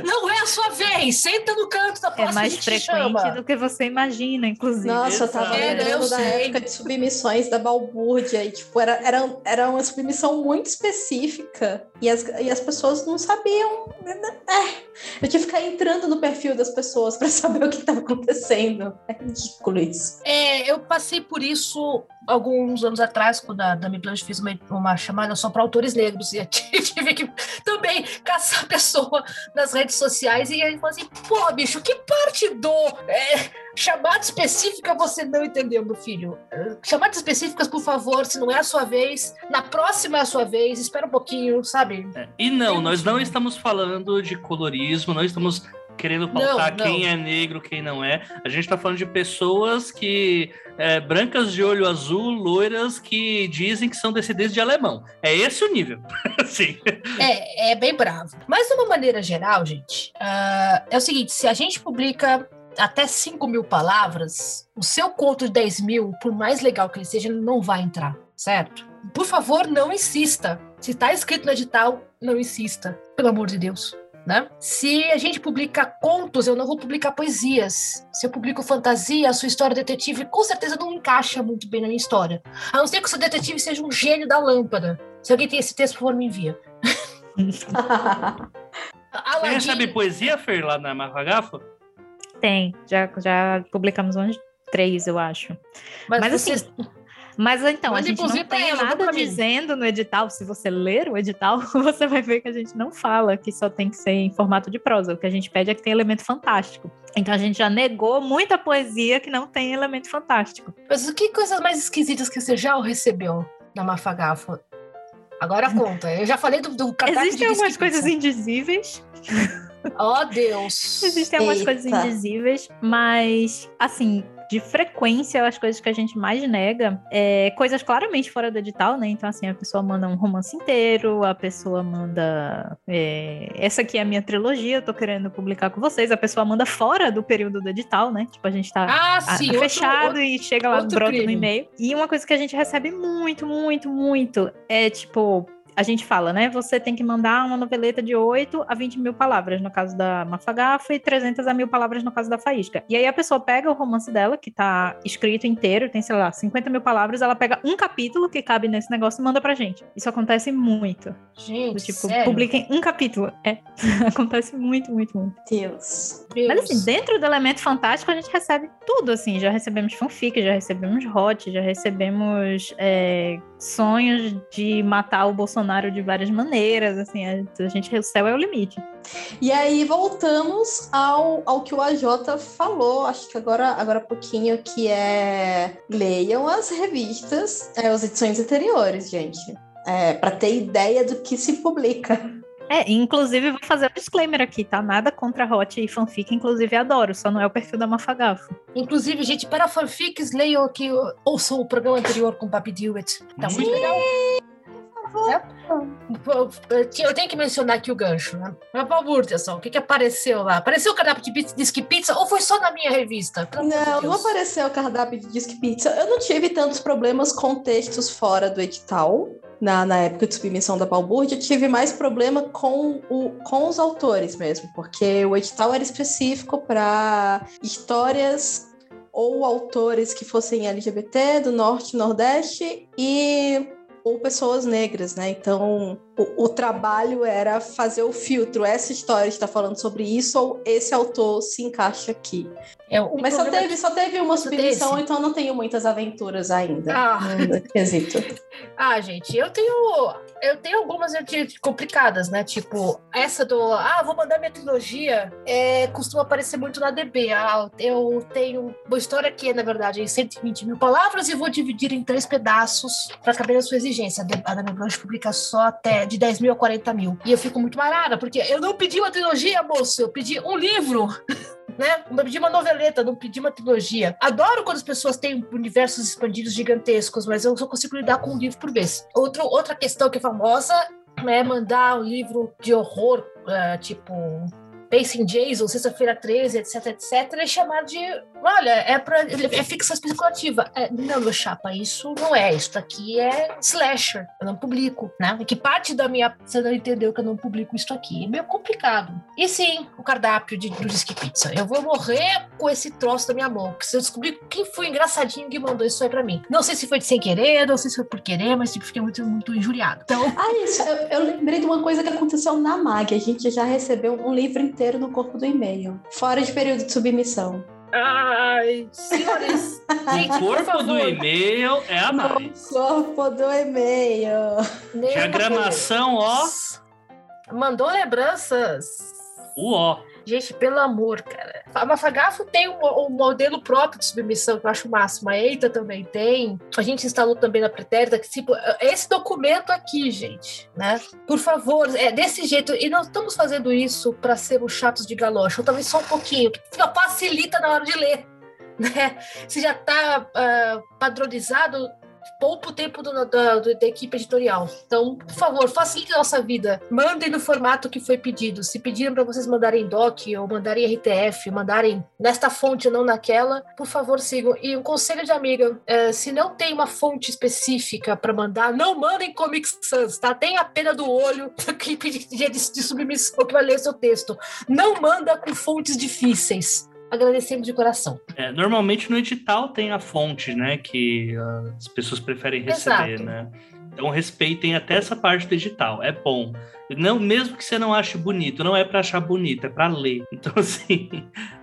Não é a sua vez! Senta no canto da É próxima, a mais frequente chama. do que você imagina, inclusive. Nossa, eu tava Exato. É, lembrando eu da sei. época de submissões da Balbúrdia e, tipo, era, era, era uma submissão muito específica e as, e as pessoas não sabiam. É, eu tinha que ficar entrando no perfil das pessoas pra saber o que tava acontecendo. É ridículo isso. É, eu passei por isso alguns anos atrás, quando a Dami Blanche fez uma, uma chamada só para autores negros, e eu tive que também caçar a pessoa nas redes sociais, e ele falou assim, porra, bicho, que parte do é, chamada específica você não entendeu, meu filho? Chamadas específicas, por favor, se não é a sua vez, na próxima é a sua vez, espera um pouquinho, sabe? é. E não, nós não estamos falando de colorismo, não estamos querendo pautar Não, não. quem é negro, quem não é. A gente tá falando de pessoas que é, brancas de olho azul, loiras, que dizem que são descendentes de alemão. É esse o nível. Sim. É, é bem bravo. Mas de uma maneira geral, gente, ah, é o seguinte: se a gente publica até 5 mil palavras, o seu conto de 10 mil, por mais legal que ele seja, não vai entrar, certo? Por favor, não insista. Se está escrito no edital, não insista. Pelo amor de Deus. Né? Se a gente publica contos, eu não vou publicar poesias. Se eu publico fantasia, a sua história detetive com certeza não encaixa muito bem na minha história. A não ser que o seu detetive seja um gênio da lâmpada. Se alguém tem esse texto, por favor, me envia. Você Aladdin, recebe poesia, Fer, lá na Mafagafo? Tem, já, já publicamos uns três, eu acho. mas, Mas você- assim, Mas então, a Manda gente não tem nada dizendo no edital. Se você ler o edital, você vai ver que a gente não fala que só tem que ser em formato de prosa. O que a gente pede é que tenha elemento fantástico. Então a gente já negou muita poesia que não tem elemento fantástico. Mas que coisas mais esquisitas que você já recebeu da Mafagafa? Agora conta. Eu já falei do, do Existem algumas coisas indizíveis. Oh, Deus. Existem algumas Eita. coisas indizíveis, mas assim, de frequência, as coisas que a gente mais nega é coisas claramente fora do edital, né? Então, assim, a pessoa manda um romance inteiro, a pessoa manda. é, essa aqui é a minha trilogia, eu tô querendo publicar com vocês. A pessoa manda fora do período do edital, né? Tipo, a gente tá Ah, a- sim. a- outro- fechado outro- e chega lá, brota no crime. e-mail. E uma coisa que a gente recebe muito, muito, muito é tipo. A gente fala, né? Você tem que mandar uma noveleta de 8 a 20 mil palavras, no caso da Mafagafa, e 300 a mil palavras no caso da Faísca. E aí a pessoa pega o romance dela, que tá escrito inteiro, tem, sei lá, 50 mil palavras, ela pega um capítulo que cabe nesse negócio e manda pra gente. Isso acontece muito. Do Gente, tipo, sério? publiquem um capítulo. É. acontece muito, muito, muito. Deus. Deus. Mas assim, dentro do elemento fantástico, a gente recebe tudo, assim. Já recebemos fanfic, já recebemos hot, já recebemos é, sonhos de matar o Bolsonaro de várias maneiras, assim. A, gente, o céu é o limite. E aí voltamos ao, ao que o AJ falou, acho que agora, agora há pouquinho, que é leiam as revistas, é, as edições anteriores, gente. É, para ter ideia do que se publica. É, inclusive, vou fazer um disclaimer aqui, tá? Nada contra hot e fanfic, inclusive adoro, só não é o perfil da Mafagafo. Inclusive, gente, para fanfics, leiam aqui, ouçam o programa anterior com o Papi Dewitt. Tá muito Sim. legal. Eu tenho que mencionar aqui o gancho, né? Mas, Balburterson, o que, que apareceu lá? Apareceu o cardápio de Disque Pizza ou foi só na minha revista? Pelo não, não apareceu o cardápio de Disque Pizza. Eu não tive tantos problemas com textos fora do edital. Na, na época de submissão da Balbúrdia, tive mais problema com, o, com os autores mesmo, porque o edital era específico para histórias ou autores que fossem LGBT do Norte e Nordeste e ou pessoas negras, né? Então, o, o, trabalho era fazer o filtro. Essa história está falando sobre isso ou esse autor se encaixa aqui. É, Mas só teve, só teve uma submissão, então não tenho muitas aventuras ainda. Ah. quesito. ah, gente, eu tenho eu tenho algumas complicadas, né? Tipo, essa do ah, vou mandar minha trilogia é, costuma aparecer muito na DB. Ah, eu tenho uma história que é, na verdade, em 120 mil palavras e vou dividir em três pedaços para caber na sua exigência. A Blanche publica só até de 10 mil a 40 mil. E eu fico muito marada, porque eu não pedi uma trilogia, moço, eu pedi um livro. né? Eu pedi uma noveleta, não pedi uma trilogia. Adoro quando as pessoas têm universos expandidos gigantescos, mas eu só consigo lidar com um livro por vez. Outro, outra questão que é famosa é mandar um livro de horror, uh, tipo Pacing Jason, Sexta-feira 13, etc, etc, ele é chamado de. Olha, é, pra, é ficção especulativa. É, não, meu chapa, isso não é. Isso aqui é slasher. Eu não publico, né? Que parte da minha. Você não entendeu que eu não publico isso aqui. É meio complicado. E sim, o cardápio de, do Disque Pizza. Eu vou morrer com esse troço da minha mão. Eu descobrir quem foi engraçadinho que mandou isso aí pra mim. Não sei se foi de sem querer, não sei se foi por querer, mas tipo, fiquei muito, muito injuriado. Então. Ah, isso. Eu, eu lembrei de uma coisa que aconteceu na MAG. A gente já recebeu um livro inteiro inteiro no corpo do e-mail, fora de período de submissão. Ai, senhores, gente, o corpo do e-mail é a mais. O corpo do e-mail. Diagramação, ó. Mandou lembranças. O ó. Gente, pelo amor, cara. A Mafagafo tem um, um, modelo próprio de submissão que eu acho o máximo. A EITA também tem. A gente instalou também na pretérita que, tipo, esse documento aqui, gente, né? Por favor, é desse jeito. E não estamos fazendo isso para sermos chatos de galocha, ou talvez só um pouquinho, que facilita na hora de ler. Né? Se já está uh, ah, padronizado, poupa o tempo do, da, da, equipe editorial. Então, por favor, facilite a nossa vida. Mandem no formato que foi pedido. Se pediram para vocês mandarem doc ou mandarem RTF, mandarem nesta fonte não naquela, por favor, sigam. E um conselho de amiga: é, se não tem uma fonte específica para mandar, não mandem Comic Sans, tá? Tenha pena do olho equipe de, de, de submissão que vai ler seu texto. Não manda com fontes difíceis agradecendo de coração. É, normalmente no edital tem a fonte, né, que as pessoas preferem receber, Exato. né? Então respeitem até essa parte do edital, é bom. Não, mesmo que você não ache bonito, não é para achar bonito, é para ler. Então assim,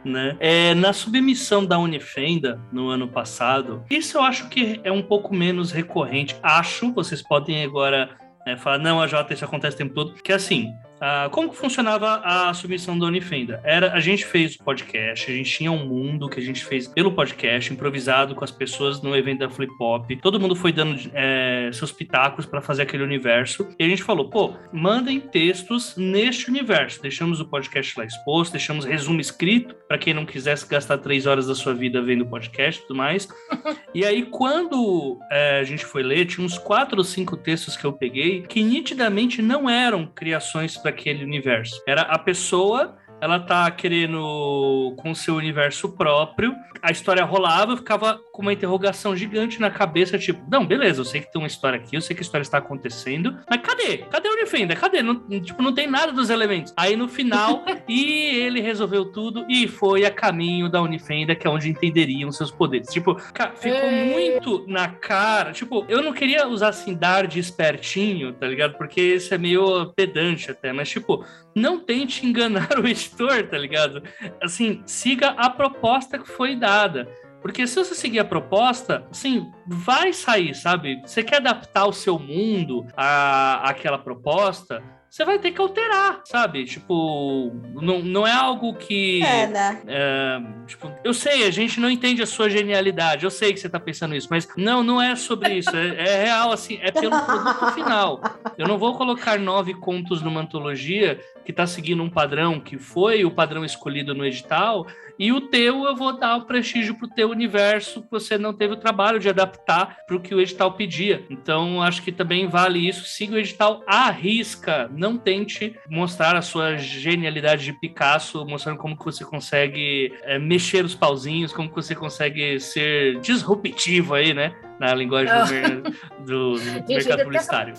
né? É, na submissão da Unifenda no ano passado, isso eu acho que é um pouco menos recorrente. Acho, vocês podem agora é, falar, não, a Jota, isso acontece o tempo todo. Que assim, Uh, como funcionava a submissão da Unifenda? Era, a gente fez o podcast, a gente tinha um mundo que a gente fez pelo podcast, improvisado com as pessoas no evento da Flip Pop. Todo mundo foi dando é, seus pitacos para fazer aquele universo. E a gente falou, pô, mandem textos neste universo. Deixamos o podcast lá exposto, deixamos resumo escrito para quem não quisesse gastar três horas da sua vida vendo o podcast e tudo mais. e aí, quando é, a gente foi ler, tinha uns quatro ou cinco textos que eu peguei que nitidamente não eram criações daquele universo. Era a pessoa ela tá querendo com seu universo próprio. A história rolava, ficava com uma interrogação gigante na cabeça, tipo, não, beleza, eu sei que tem uma história aqui, eu sei que a história está acontecendo, mas cadê? Cadê o Unifenda? Cadê? Não, tipo, não tem nada dos elementos. Aí no final, e ele resolveu tudo e foi a caminho da Unifenda, que é onde entenderiam seus poderes. Tipo, ficou é... muito na cara. Tipo, eu não queria usar assim, dar de espertinho, tá ligado? Porque isso é meio pedante até, mas tipo, não tente enganar o editor, tá ligado? Assim, siga a proposta que foi dada. Porque se você seguir a proposta, assim, vai sair, sabe? Você quer adaptar o seu mundo à, àquela proposta, você vai ter que alterar, sabe? Tipo, não, não é algo que. É, né? É, tipo, eu sei, a gente não entende a sua genialidade, eu sei que você tá pensando isso, mas não, não é sobre isso. É, é real, assim, é pelo produto final. Eu não vou colocar nove contos numa antologia que tá seguindo um padrão que foi o padrão escolhido no edital e o teu, eu vou dar o prestígio pro teu universo, que você não teve o trabalho de adaptar para o que o edital pedia. Então, acho que também vale isso. Siga o edital à risca. Não tente mostrar a sua genialidade de Picasso, mostrando como que você consegue é, mexer os pauzinhos, como que você consegue ser disruptivo aí, né? Na linguagem do, do, do mercado publicitário.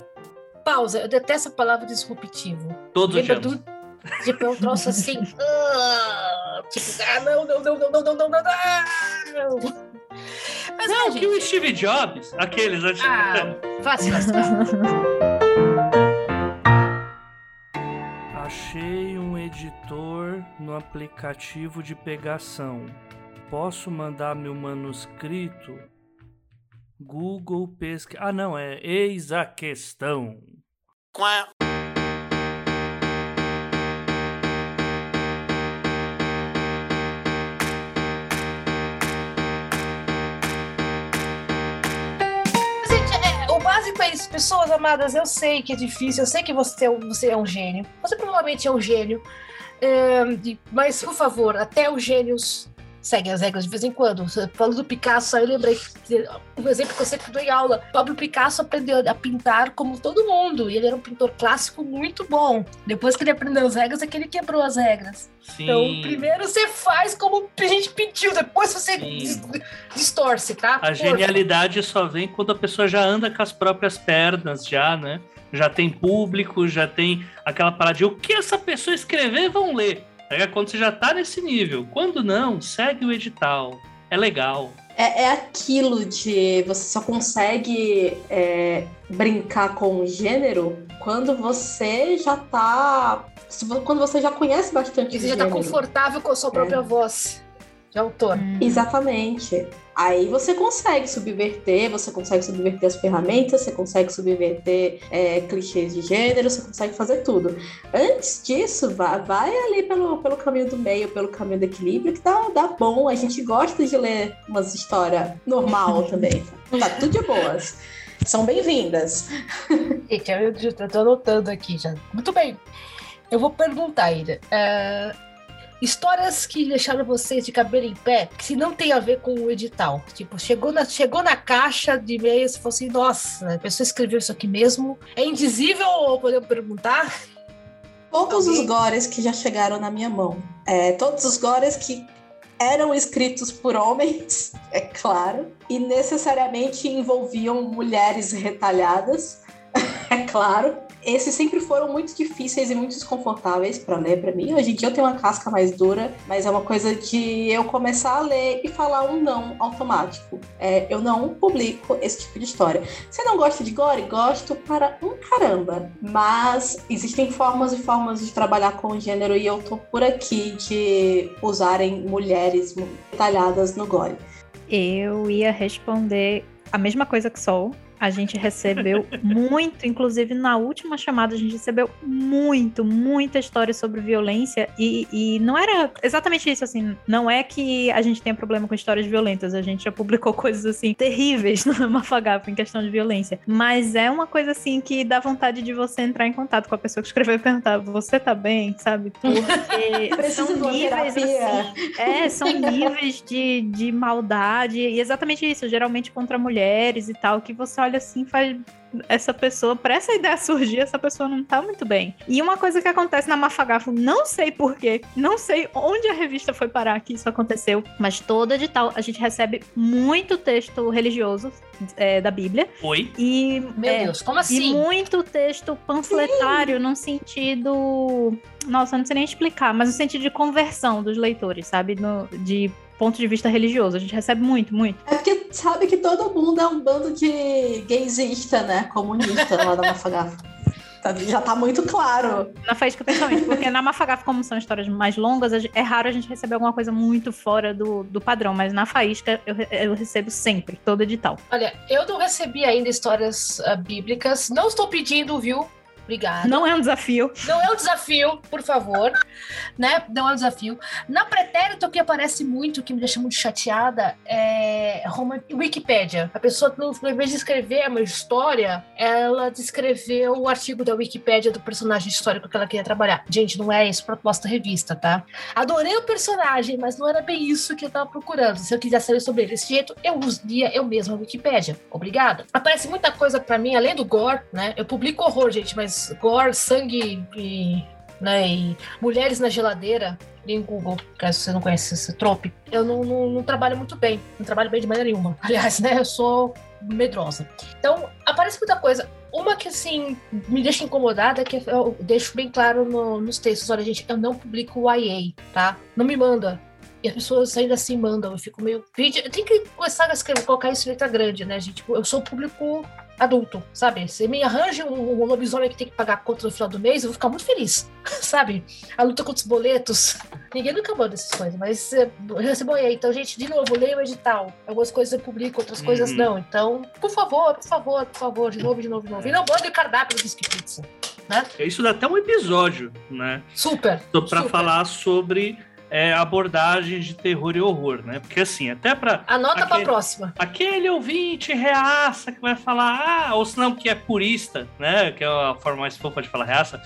Pausa. Eu detesto a palavra disruptivo. Todos Lembra odiamos. do- Tipo, é um troço assim. ah, tipo, ah, não, não, não, não, não, não, não, não, não. Mas Não, é, que gente. o Steve Jobs, aqueles, né? Ah, fácil lascar. Achei um editor no aplicativo de pegação. Posso mandar meu manuscrito? Google pesquisa. Ah, não, é eis a questão. É, o básico é isso. Pessoas amadas, eu sei que é difícil, eu sei que você é você é um gênio. Você provavelmente é um gênio. É, mas, por favor, até os gênios seguem as regras de vez em quando. Falando do Picasso, aí eu lembrei um exemplo que eu sempre dou em aula. Pablo Picasso aprendeu a pintar como todo mundo. E ele era um pintor clássico muito bom. Depois que ele aprendeu as regras, é que ele quebrou as regras. Sim. Então, primeiro você faz como a gente pediu, depois você Sim. distorce, tá? A genialidade só vem quando a pessoa já anda com as próprias pernas, já, né? Já tem público, já tem aquela parada de o que essa pessoa escrever, vão ler. É quando você já tá nesse nível. Quando não, segue o edital. É legal. É, é aquilo de você só consegue é, brincar com o gênero quando você já tá. Quando você já conhece bastante E você já tá gênero. confortável com a sua própria voz de autor. Exatamente. Aí você consegue subverter, você consegue subverter as ferramentas, você consegue subverter é, clichês de gênero, você consegue fazer tudo. Antes disso, vai, vai ali pelo, pelo caminho do meio, pelo caminho do equilíbrio, que dá, dá bom. A gente gosta de ler umas histórias normal também. Tá tudo de boas. São bem-vindas. Gente, eu, eu, eu tô anotando aqui já. Muito bem. Eu vou perguntar ainda. é, histórias que deixaram vocês de cabelo em pé, que se não tem a ver com o edital. Tipo, chegou na, chegou na caixa de e-mails e falou assim: nossa, a pessoa escreveu isso aqui mesmo. É indizível ou podemos perguntar? Todos Alguém? os gores que já chegaram na minha mão. É, todos os gores que eram escritos por homens, é claro, e necessariamente envolviam mulheres retalhadas, é claro. Esses sempre foram muito difíceis e muito desconfortáveis para ler para mim. Hoje em dia eu tenho uma casca mais dura, mas é uma coisa de eu começar a ler e falar um não automático. É, eu não publico esse tipo de história. Você não gosta de gore? Gosto para um caramba. Mas existem formas e formas de trabalhar com o gênero e eu tô por aqui de usarem mulheres detalhadas no gore. Eu ia responder a mesma coisa que Sol. A gente recebeu muito, inclusive na última chamada, a gente recebeu muito, muita história sobre violência. E, e não era exatamente isso, assim. Não é que a gente tenha problema com histórias violentas. A gente já publicou coisas, assim, terríveis no Mafagafo em questão de violência. Mas é uma coisa, assim, que dá vontade de você entrar em contato com a pessoa que escreveu e perguntar: você tá bem, sabe? Porque são níveis, assim, é, são níveis de, de maldade, e exatamente isso, geralmente contra mulheres e tal, que você olha assim e faz. Essa pessoa, para essa ideia surgir, essa pessoa não tá muito bem. E uma coisa que acontece na Mafagafo, não sei porquê, não sei onde a revista foi parar que isso aconteceu, mas todo edital a gente recebe muito texto religioso é, da Bíblia. Oi? E Meu é, Deus, como e assim? muito texto panfletário num sentido. Nossa, eu não sei nem explicar, mas no sentido de conversão dos leitores, sabe? No, de ponto de vista religioso. A gente recebe muito, muito. É porque sabe que todo mundo é um bando de gaysista, né? Comunista lá da Mafagafa. Tá- Já tá muito claro. Na Faísca, principalmente, porque na Mafagaf, como são histórias mais longas, é raro a gente receber alguma coisa muito fora do, do padrão, mas na Faísca eu, eu recebo sempre, todo edital. Olha, eu não recebi ainda histórias ah, bíblicas. Não estou pedindo, viu? Obrigada. Não é um desafio. Não é um desafio, por favor. né? Não é um desafio. Na pretérito, o que aparece muito, que me deixa muito chateada, é Wikipédia. A pessoa, em vez de escrever uma história, ela descreveu o artigo da Wikipédia do personagem histórico que ela queria trabalhar. Gente, não é isso proposta revista, tá? Adorei o personagem, mas não era bem isso que eu tava procurando. Se eu quisesse saber sobre ele desse jeito, eu usaria eu mesma a Wikipédia. Obrigada. Aparece muita coisa para mim, além do gore, né? Eu publico horror, gente, mas gore, sangue e, né, e mulheres na geladeira, em Google, caso você não conhece esse trope, eu não, não, não, trabalho muito bem, não trabalho bem de maneira nenhuma. Aliás, né, eu sou medrosa. Então, aparece muita coisa. Uma que, assim, me deixa incomodada, que eu deixo bem claro no, nos textos, olha, gente, eu não publico o YA, tá? Não me manda. E as pessoas ainda assim mandam, eu fico meio... Tenho que começar a escrever, colocar isso em letra grande, né, gente? Tipo, eu sou público adulto, sabe? Se me arranja um, um lobisomem que tem que pagar a conta no final do mês, eu vou ficar muito feliz, sabe? A luta contra os boletos. Ninguém nunca manda essas coisas, mas eu recebo aí. Então, gente, de novo, leia o edital. Algumas coisas eu publico, outras coisas uhum. não. Então, por favor, por favor, por favor, de novo, de novo, de novo. E não mande o cardápio do Disque Pizza. Né? Isso dá até um episódio, né? Super. Para falar sobre é, abordagens de terror e horror, né? Porque assim, até para Anota para próxima. Aquele ouvinte reaça que vai falar, ah, ou senão que é purista, né? Que é a forma mais fofa de falar reaça.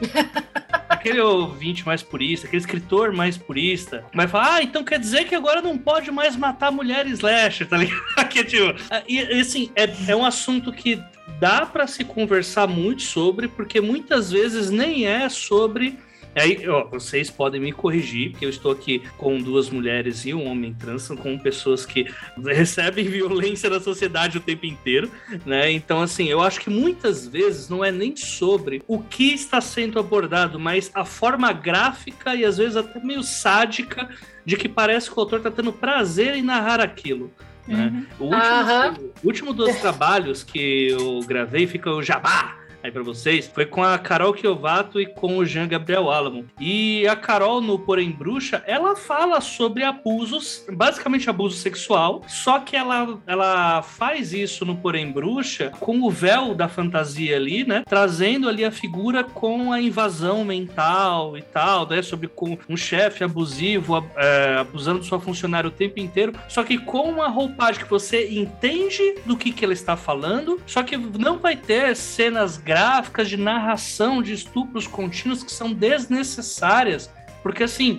aquele ouvinte mais purista, aquele escritor mais purista, vai falar: Ah, então quer dizer que agora não pode mais matar mulheres slasher, tá ligado? que, tipo, e assim, é, é um assunto que dá para se conversar muito sobre, porque muitas vezes nem é sobre Aí, ó, vocês podem me corrigir, porque eu estou aqui com duas mulheres e um homem trans, com pessoas que recebem violência da sociedade o tempo inteiro, né? Então, assim, eu acho que muitas vezes não é nem sobre o que está sendo abordado, mas a forma gráfica e às vezes até meio sádica de que parece que o autor está tendo prazer em narrar aquilo. Né? Uhum. O último, o último dos trabalhos que eu gravei fica o Jabá, aí para vocês, foi com a Carol Kiovato e com o Jean Gabriel Alamo. E a Carol, no Porém Bruxa, ela fala sobre abusos, basicamente abuso sexual, só que ela, ela faz isso no Porém Bruxa com o véu da fantasia ali, né? Trazendo ali a figura com a invasão mental e tal, né? Sobre com um chefe abusivo, é, abusando de sua funcionária o tempo inteiro, só que com uma roupagem que você entende do que, que ela está falando, só que não vai ter cenas gráficas gráficas de narração de estupros contínuos que são desnecessárias, porque assim,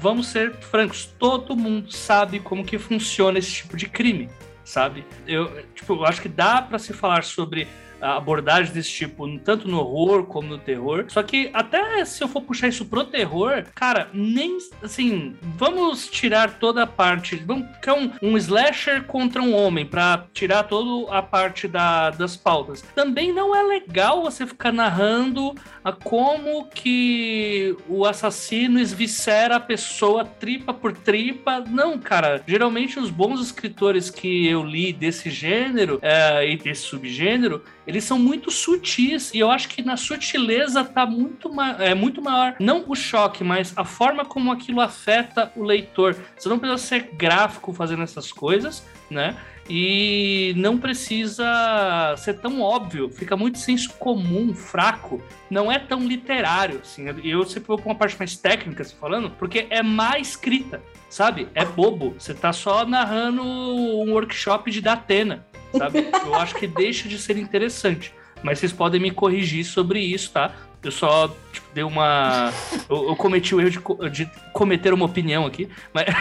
vamos ser francos, todo mundo sabe como que funciona esse tipo de crime, sabe? Eu, tipo, eu acho que dá para se falar sobre abordagem desse tipo, tanto no horror como no terror. Só que até se eu for puxar isso pro terror, cara, nem assim, vamos tirar toda a parte. Vamos que é um, um slasher contra um homem, para tirar toda a parte da, das pautas. Também não é legal você ficar narrando a como que o assassino esvicera a pessoa tripa por tripa. Não, cara. Geralmente os bons escritores que eu li desse gênero é, e desse subgênero, eles são muito sutis e eu acho que na sutileza tá muito, é, muito maior, não o choque, mas a forma como aquilo afeta o leitor. Você não precisa ser gráfico fazendo essas coisas, né? E não precisa ser tão óbvio, fica muito senso comum, fraco, não é tão literário, assim. Eu sempre vou pra uma parte mais técnica, se falando, porque é mais escrita, sabe? É bobo. Você tá só narrando um workshop de Datena sabe? Eu acho que deixa de ser interessante. Mas vocês podem me corrigir sobre isso, tá? Eu só tipo, dei uma. Eu, eu, cometi o erro de, de, cometer uma opinião aqui. Mas...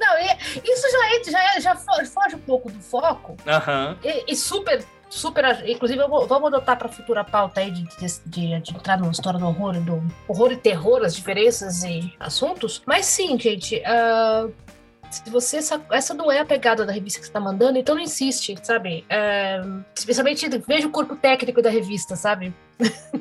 Não, isso já, já, já foge um pouco do foco. Uhum. E, e super super. Inclusive, vamos adotar para futura pauta aí de, de, de, de, entrar numa história do horror, do horror e terror, as diferenças e assuntos. Mas sim, gente, uh, se você essa não é a pegada da revista que você tá mandando, então não insiste, sabe? É, especialmente veja o corpo técnico da revista, sabe?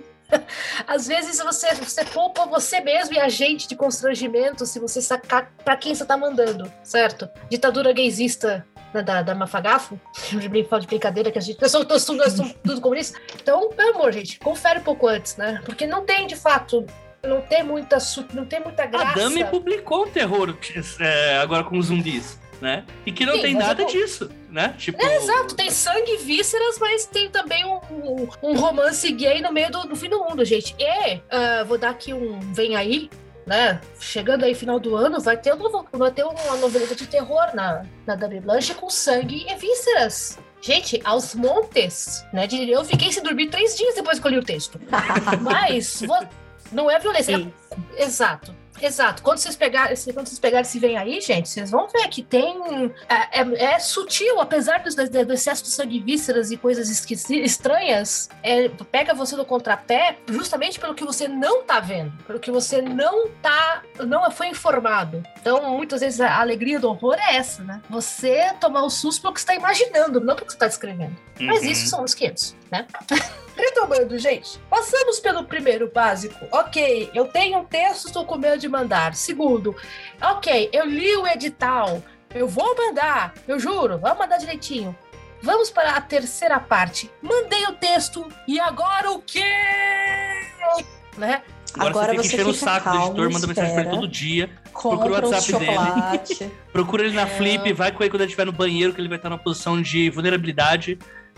Às vezes você, você poupa você mesmo e a gente de constrangimento se você sacar para quem você tá mandando, certo? Ditadura gaysista da, da, da Mafagafo, de brincadeira que a gente. Nós somos, nós somos, nós somos tudo comunistas. Então, pelo amor, gente, confere um pouco antes, né? Porque não tem de fato não tem muita, não tem muita graça. A Dami publicou um terror é, agora com zumbis. né? E que não Sim, tem nada eu- disso, né? Tipo, É, exato, tem sangue e vísceras, mas tem também um, um- um romance gay no meio do, do fim do mundo, gente. E ah, vou dar aqui um vem aí, né? Chegando aí final do ano, vai ter, um novo, vai ter uma noveleta de terror na, na Dame Blanche com sangue e vísceras. Gente, aos montes, né? Eu fiquei sem dormir três dias depois que eu li o texto. Mas vo- não é violência. Exato. Exato. Quando vocês pegarem, se- quando vocês pegarem esse vem aí, gente, vocês vão ver que tem. É, é- é sutil, apesar do, do excesso de sangue vísceras e coisas estranhas, é, pega você no contrapé justamente pelo que você não tá vendo, pelo que você não tá. não foi informado. Então, muitas vezes a alegria do horror é essa, né? Você tomar o susto pelo que você tá imaginando, não pelo que você tá descrevendo. Mas uhum. isso são os 500, né? Retomando, gente. Passamos pelo primeiro básico. Ok, eu tenho um texto, estou com medo de mandar. Segundo, ok, eu li o edital. Eu vou mandar, eu juro, vamos mandar direitinho. Vamos para a terceira parte. Mandei o texto e agora o quê? Né? Agora, Agora você tem que encher fica saco do editor, manda mensagem pra ele todo dia. Procura o um WhatsApp dele. chocolate. Procura ele na É. Flip, vai com ele quando ele estiver no banheiro, que ele vai estar numa posição de vulnerabilidade.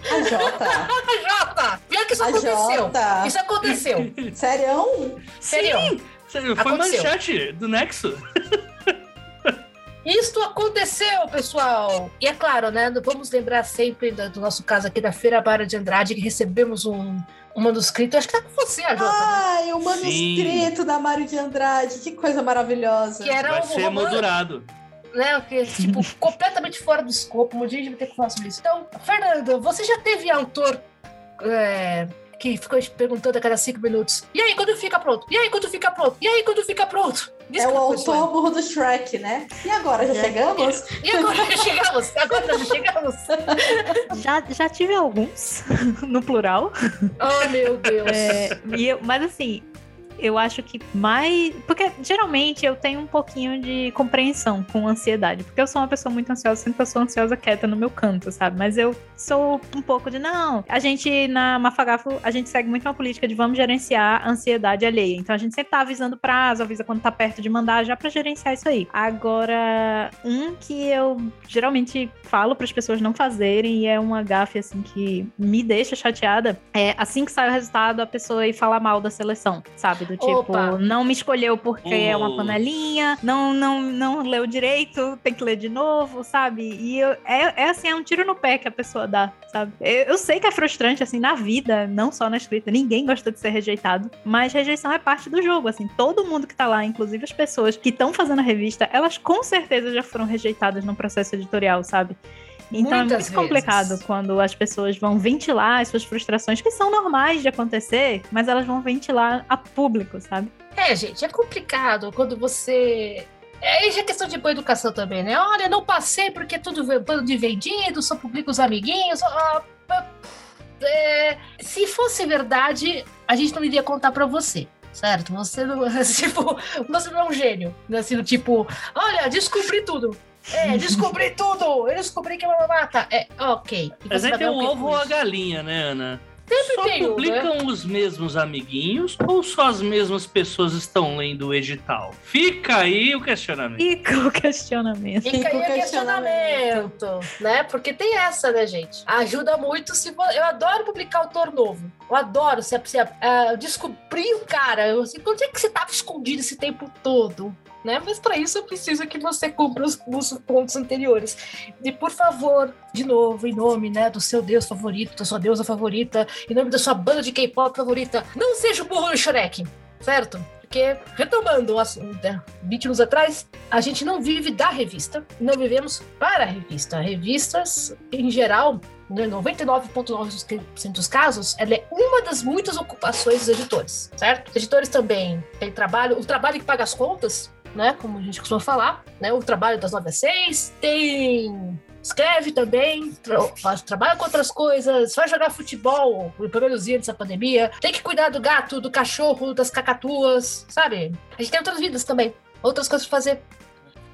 A Jota. A Jota! Pior que isso A aconteceu. Jota. Isso aconteceu. Sério? Sério. Sério, Foi Aconteceu. manchete do Nexo. Isto aconteceu, pessoal! E é claro, né? Vamos lembrar sempre do, do nosso caso aqui da Feira Bara de Andrade, que recebemos um, um manuscrito. Acho que tá com você, a Jota. né? Ai, o manuscrito da Mário de Andrade. Que coisa maravilhosa. Que era Vai um ser moldurado. Né? Que, tipo, completamente fora do escopo. Um dia a gente vai ter que falar sobre isso. Então, Fernanda, você já teve autor é, que ficou perguntando a cada cinco minutos: e aí, quando fica pronto? E aí, quando fica pronto? E aí, quando fica pronto? Diz É o autor burro do Shrek, né? E agora, já É. chegamos? E agora já chegamos? Agora já chegamos? Já, já tive alguns, no plural. Oh, meu Deus. É, e eu- mas assim, eu acho que mais. Porque geralmente eu tenho um pouquinho de compreensão com ansiedade. Porque eu sou uma pessoa muito ansiosa, sempre eu sou ansiosa quieta no meu canto, sabe? Mas eu sou um pouco de. Não. A gente, na Mafagafo, a gente segue muito uma política de vamos gerenciar a ansiedade alheia. Então a gente sempre tá avisando prazo, avisa quando tá perto de mandar, já pra gerenciar isso aí. Agora, um que eu geralmente falo para as pessoas não fazerem e é uma gafe assim que me deixa chateada é assim que sai o resultado a pessoa ir falar mal da seleção, sabe? Do tipo, Opa. não me escolheu porque é uma panelinha, não não não leu direito, tem que ler de novo, sabe? E eu- é, é assim, é um tiro no pé que a pessoa dá, sabe? Eu, eu sei que é frustrante assim na vida, não só na escrita, ninguém gosta de ser rejeitado, mas rejeição é parte do jogo, assim, todo mundo que tá lá, inclusive as pessoas que estão fazendo a revista, elas com certeza já foram rejeitadas no processo editorial, sabe? Então Muitas é vezes. muito complicado quando as pessoas vão ventilar as suas frustrações, que são normais de acontecer, mas elas vão ventilar a público, sabe? É, gente, é complicado quando você. É isso é questão de boa educação também, né? Olha, não passei porque é tudo bando de vendido, só publica os amiguinhos. ah, é, se fosse verdade, a gente não iria contar pra você. Certo? Você não, tipo, você não é um gênio. né? Assim, tipo, olha, descobri tudo. É, descobri tudo! Eu descobri que é uma mata. É, ok. E Mas você aí tem dar o ovo ou a galinha, né, Ana? Sempre Só tem um, publicam os mesmos amiguinhos ou só as mesmas pessoas estão lendo o edital? Fica aí o questionamento. Fica o questionamento. Fica Fica aí o o questionamento, né? Porque tem essa, né, gente? Ajuda muito se eu adoro publicar autor novo. Eu adoro se, se descobrir o cara. Eu, assim, onde é que você estava escondido esse tempo todo? Né? Mas para isso eu preciso que você cumpra os, os pontos anteriores. E por favor, de novo, em nome né, do seu deus favorito, da sua deusa favorita, em nome da sua banda de K-pop favorita, não seja o burro do Shrek, certo? Porque, retomando o assunto, né, 20 anos atrás, a gente não vive da revista, não vivemos para a revista. Revistas, em geral, né, 99,9% dos casos, ela é uma das muitas ocupações dos editores, certo? Os editores também têm trabalho, o trabalho que paga as contas, né? Como a gente costuma falar, né? O trabalho das 9 às 6, tem. Escreve também, tra faz- trabalha com outras coisas, vai jogar futebol, o primeiros dias dessa pandemia, tem que cuidar do gato, do cachorro, das cacatuas, sabe? A gente tem outras vidas também, outras coisas pra fazer.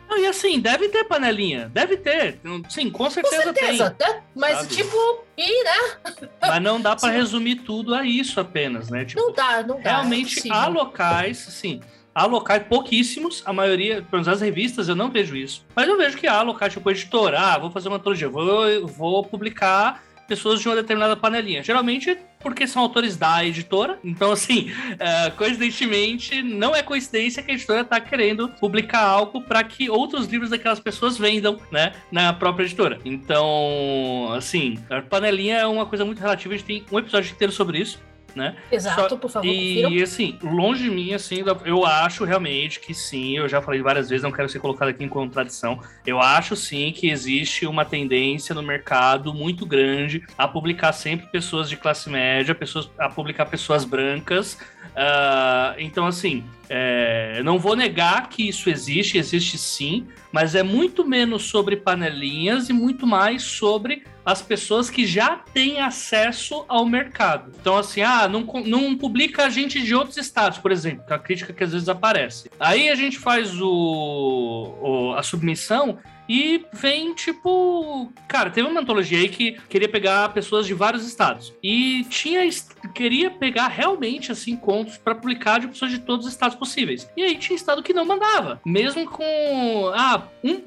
Não, e assim, deve ter panelinha, deve ter. Sim, com Com certeza, certeza, né? Mas, Sabe? tipo, e, né? tem. Mas não dá pra Sim. resumir tudo a isso apenas, né? Tipo, Não dá, não dá. realmente é há locais, assim, Há locais, pouquíssimos, a maioria, pelo menos as revistas, eu não vejo isso. Mas eu vejo que há locais, tipo editora, ah, vou fazer uma antologia, vou, vou publicar pessoas de uma determinada panelinha. Geralmente porque são autores da editora. Então, assim, uh, coincidentemente, não é coincidência que a editora está querendo publicar algo para que outros livros daquelas pessoas vendam, né, na própria editora. Então, assim, a panelinha é uma coisa muito relativa. A gente tem um episódio inteiro sobre isso né? Exato, Só, por favor. E assim, longe de mim, assim, eu acho realmente que sim, eu já falei várias vezes, não quero ser colocado aqui em contradição. Eu acho sim que existe uma tendência no mercado muito grande a publicar sempre pessoas de classe média, pessoas, a publicar pessoas brancas. Uh, então, assim, é, não vou negar que isso existe, existe sim, mas é muito menos sobre panelinhas e muito mais sobre as pessoas que já têm acesso ao mercado. Então, assim, ah, não, não publica gente de outros estados, por exemplo, que é a crítica que às vezes aparece. Aí a gente faz o, o a submissão e vem, tipo. Cara, teve uma antologia aí que queria pegar pessoas de vários estados. E tinha. Queria pegar realmente, assim, contos para publicar de pessoas de todos os estados possíveis. E aí tinha estado que não mandava. Mesmo com. Ah, um.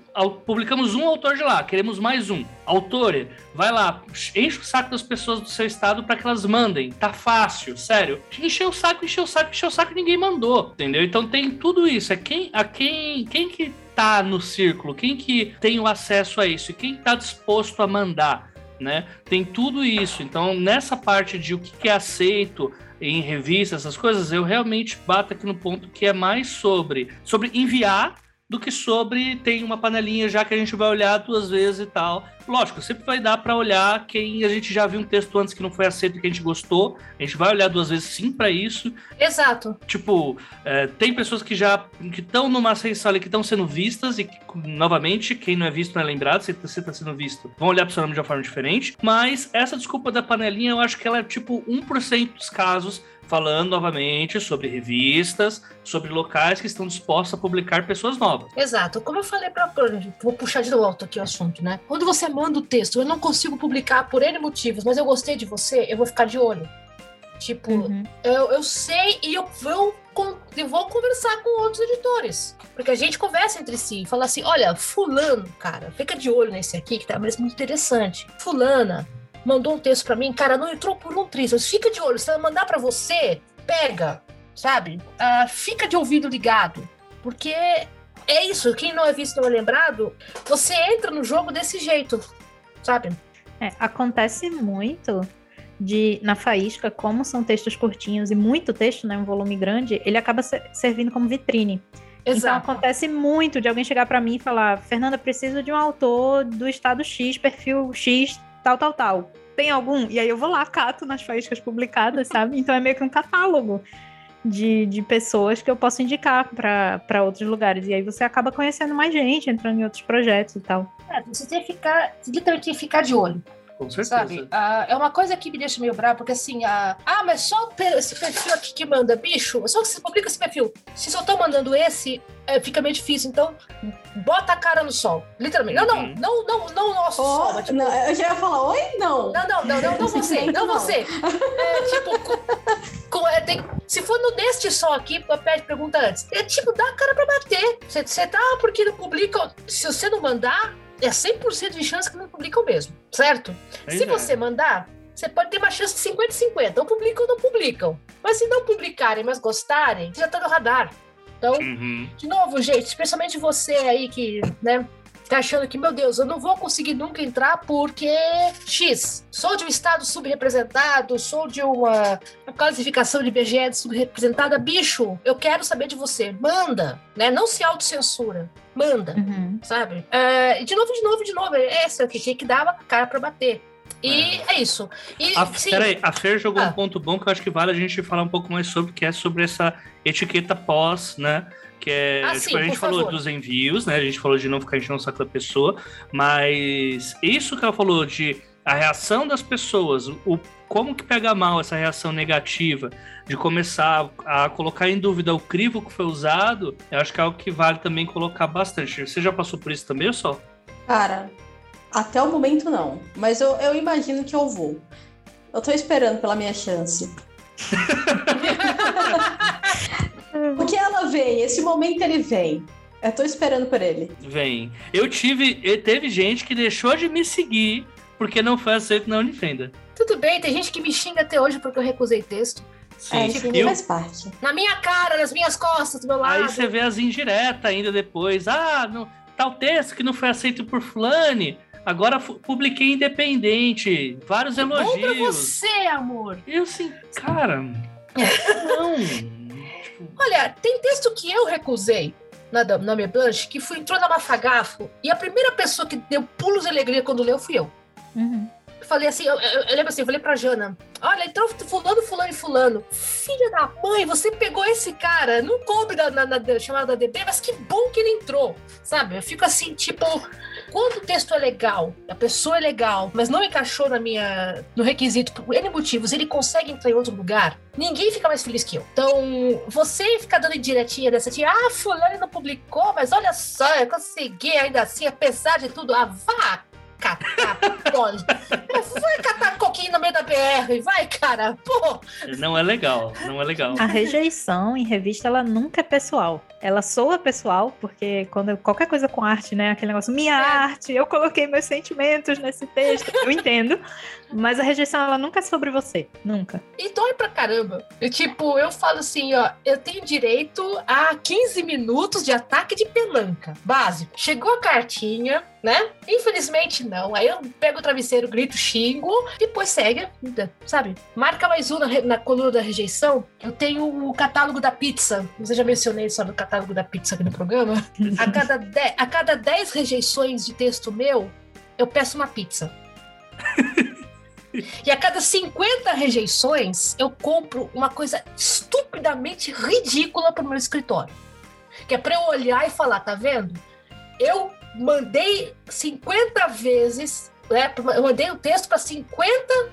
Publicamos um autor de lá, queremos mais um. Autor, vai lá, enche o saco das pessoas do seu estado para que elas mandem. Tá fácil, sério. Encheu o saco, encheu o saco, encheu o saco ninguém mandou. Entendeu? Então tem tudo isso. É quem, a quem, quem que tá no círculo, quem que tem o acesso a isso e quem está disposto a mandar, né? Tem tudo isso. Então, nessa parte de o que é aceito em revistas, essas coisas, eu realmente bato aqui no ponto que é mais sobre, sobre enviar do que sobre tem uma panelinha já que a gente vai olhar duas vezes e tal. Lógico, sempre vai dar para olhar quem a gente já viu um texto antes que não foi aceito e que a gente gostou. A gente vai olhar duas vezes sim para isso. Exato. Tipo, é, tem pessoas que já que estão numa ascensão ali que estão sendo vistas e que, novamente, quem não é visto não é lembrado, se você está sendo visto, vão olhar para seu nome de uma forma diferente. Mas essa desculpa da panelinha, eu acho que ela é tipo 1% dos casos falando novamente sobre revistas, sobre locais que estão dispostos a publicar pessoas novas. Exato. Como eu falei para vou puxar de volta aqui o assunto, né? Quando você manda o texto, eu não consigo publicar por N motivos, mas eu gostei de você, eu vou ficar de olho. Tipo, uhum. eu, eu sei e eu vou, eu vou conversar com outros editores. Porque a gente conversa entre si, fala assim: olha, Fulano, cara, fica de olho nesse aqui que tá mesmo muito interessante. Fulana, mandou um texto para mim, cara, não entrou por um triz. Fica de olho, se ela mandar para você, pega, sabe? Uh, fica de ouvido ligado, porque é isso. Quem não é visto não é lembrado. Você entra no jogo desse jeito, sabe? É, acontece muito de na faísca, como são textos curtinhos e muito texto, né, um volume grande, ele acaba servindo como vitrine. Então, Exato. Então acontece muito de alguém chegar para mim e falar: Fernanda, preciso de um autor do estado X, perfil X, tal, tal, tal. Tem algum? E aí eu vou lá, cato nas faíscas publicadas, sabe? Então é meio que um catálogo de, de pessoas que eu posso indicar para outros lugares. E aí você acaba conhecendo mais gente, entrando em outros projetos e tal. É, você tem que ficar, que ficar de olho. Com certeza. Sabe? Ah, é uma coisa que me deixa meio bravo, porque assim, ah, ah mas só esse perfil aqui que manda, bicho, só que você publica esse perfil. Se só estão mandando esse, é, fica meio difícil. Então, bota a cara no sol. Literalmente. Não, não, uhum. não, não, não, nosso oh, sol. tipo, não, eu já ia falar, oi? Não. Não, não, não, não, não você, não, não você. É, tipo, com, com, é, tem, se for no deste sol aqui, pede pergunta antes. É tipo, dá a cara pra bater. Você tá, porque não publica. Se você não mandar, é 100% de chance que não publicam mesmo, certo? se é. você mandar, você pode ter uma chance de 50-50. Ou publicam ou não publicam. Mas se não publicarem, mas gostarem, já tá no radar. Então, uhum. de novo, gente, especialmente você aí que, né, tá achando que, meu Deus, eu não vou conseguir nunca entrar porque X, sou de um estado subrepresentado, sou de uma, uma classificação de BGE subrepresentada, bicho, eu quero saber de você. Manda, né? Não se autocensura. Manda, uhum. sabe? Uh, de novo, de novo, de novo. Essa que tinha que dar cara para bater. E é, é isso. E, a, peraí, a Fer jogou ah. um ponto bom que eu acho que vale a gente falar um pouco mais sobre, que é sobre essa etiqueta pós, né? Que é. Ah, tipo, sim, a gente falou favor. dos envios, né? A gente falou de não ficar enchendo o saco da pessoa, mas isso que ela falou de a reação das pessoas, o como que pega mal essa reação negativa, de começar a colocar em dúvida o crivo que foi usado, eu acho que é algo que vale também colocar bastante. Você já passou por isso também, ou só? Cara, até o momento não, mas eu, eu imagino que eu vou. Eu tô esperando pela minha chance. Porque ela vem, esse momento ele vem. Eu tô esperando por ele. Vem. Eu tive. Teve gente que deixou de me seguir porque não foi aceito na Unifenda. Tudo bem, tem gente que me xinga até hoje porque eu recusei texto. Sim, é, isso eu... faz parte. Na minha cara, nas minhas costas, do meu lado. Aí você vê as indiretas ainda depois. Ah, não, tal texto que não foi aceito por fulane. Agora publiquei independente. Vários elogios. Bom pra você, amor. E eu assim, cara. não. Tipo... Olha, tem texto que eu recusei na, na minha blanche que foi, entrou na Mafagafo e a primeira pessoa que deu pulos de alegria quando leu fui eu. Uhum. Falei assim, eu, eu, eu, lembro assim, eu falei pra Jana, olha, então fulano, fulano e fulano. Filha da mãe, você pegou esse cara, não coube na, na, na chamada da DB, mas que bom que ele entrou, sabe? Eu fico assim, tipo, quando o texto é legal, a pessoa é legal, mas não encaixou na minha, no requisito por N motivos, ele consegue entrar em outro lugar, ninguém fica mais feliz que eu. Então, você ficar dando diretinha dessa tia, ah, fulano não publicou, mas olha só, eu consegui ainda assim, apesar de tudo, a vá catar pode. Vai catar coquinho no meio da BR, vai, cara. Pô. Não é legal, não é legal. A rejeição em revista, ela nunca é pessoal. Ela soa pessoal, porque quando qualquer coisa com arte, né, aquele negócio, minha é. arte, eu coloquei meus sentimentos nesse texto, eu entendo. Mas a rejeição, ela nunca é sobre você. Nunca. E dói pra caramba. Eu, tipo, eu falo assim, ó, eu tenho direito a 15 minutos de ataque de pelanca. Básico. Chegou a cartinha, né? Infelizmente não. Aí eu pego o travesseiro, grito, xingo, depois segue, sabe? Marca mais um na, na coluna da rejeição. Eu tenho o catálogo da pizza. Eu já mencionei sobre o catálogo da pizza aqui no programa. A cada, de, a cada 10 rejeições de texto meu, eu peço uma pizza. E a cada 50 rejeições, eu compro uma coisa estupidamente ridícula para o meu escritório. Que é para eu olhar e falar, tá vendo? Eu mandei 50 vezes, né? Eu mandei o texto para 50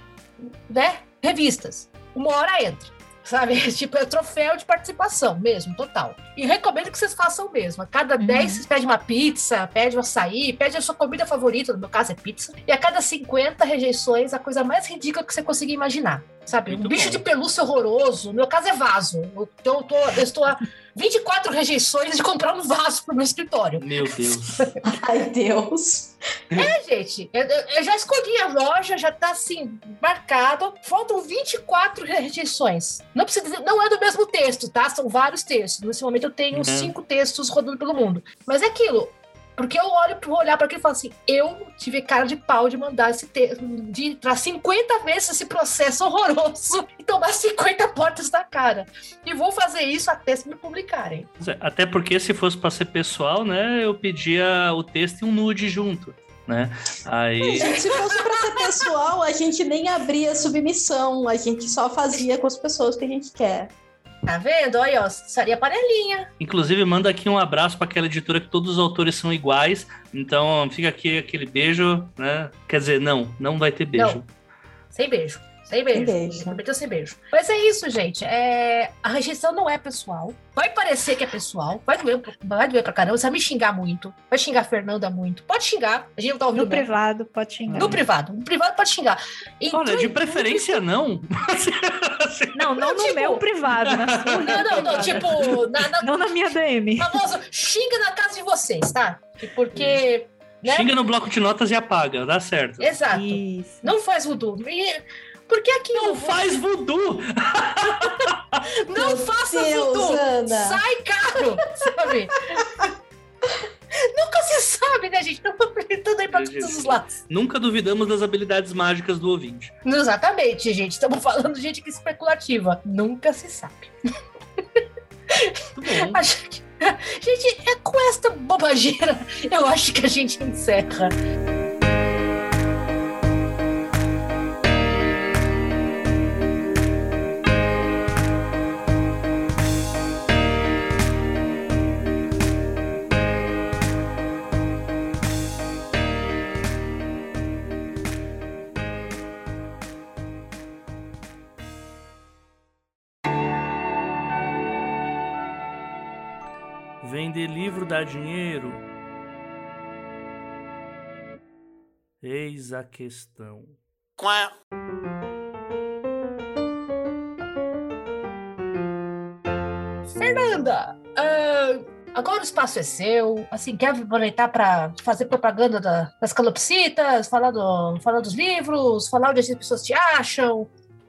né, revistas. Uma hora entra sabe? Tipo, é troféu de participação mesmo, total. E recomendo que vocês façam mesmo. A cada uhum. 10 vocês pedem uma pizza, pede um açaí, pede a sua comida favorita, no meu caso é pizza. E a cada 50 rejeições, a coisa mais ridícula que você conseguir imaginar. Sabe? Muito um bicho bom. de pelúcia horroroso. No meu caso é vaso. Então eu, tô, eu estou a 24 rejeições de comprar um vaso pro meu escritório. Meu Deus. Ai, Deus. É, gente. Eu, eu, já escolhi a loja, já tá assim, marcado. Faltam 24 rejeições. Não precisa dizer, não é do mesmo texto, tá? São vários textos. Nesse momento eu tenho uhum. cinco textos rodando pelo mundo. Mas é aquilo. Porque eu olho para olhar para aquilo e falo assim: eu tive cara de pau de mandar esse texto, de entrar 50 vezes esse processo horroroso e tomar 50 portas na cara. E vou fazer isso até se me publicarem. Até porque se fosse para ser pessoal, né, eu pedia o texto e um nude junto. Né? Aí... Gente, se fosse para ser pessoal, a gente nem abria submissão, a gente só fazia com as pessoas que a gente quer. Tá vendo? Olha, ó, seria panelinha. Inclusive, manda aqui um abraço para aquela editora que todos os autores são iguais. Então, fica aqui aquele beijo, né? Quer dizer, não, não vai ter beijo. Não. Sem beijo. Sem beijo. Sem beijo. Prometeu sem beijo. Mas é isso, gente. É... A rejeição não é pessoal. Vai parecer que é pessoal. Vai doer, vai doer pra caramba. Você vai me xingar muito. Vai xingar a Fernanda muito. Pode xingar. A gente não tá ouvindo. No bem. privado, pode xingar. No privado. No privado pode xingar. Então, Olha, de preferência não. não, não, no tipo... meu privado. Na sua não, não, não. Tipo, na, na... não na minha DM. Famoso, xinga na casa de vocês, tá? Porque. Né? Xinga no bloco de notas e apaga, dá certo. Exato. Isso. Não faz voodoo. E porque aqui não faz voodoo. não Meu faça Deus, voodoo. Ana. Sai caro, sabe? Nunca se sabe, né, gente? Estamos tudo aí para todos os lados. Nunca duvidamos das habilidades mágicas do ouvinte. Exatamente, gente. Estamos falando de gente que é especulativa. Nunca se sabe. Gente, é com esta bobageira, eu acho que a gente encerra. Dá dinheiro? Eis a questão. Quá. Fernanda, uh, agora o espaço é seu. Assim, quer aproveitar para fazer propaganda da, das calopsitas, falar, do, falar dos livros, falar onde as pessoas te acham?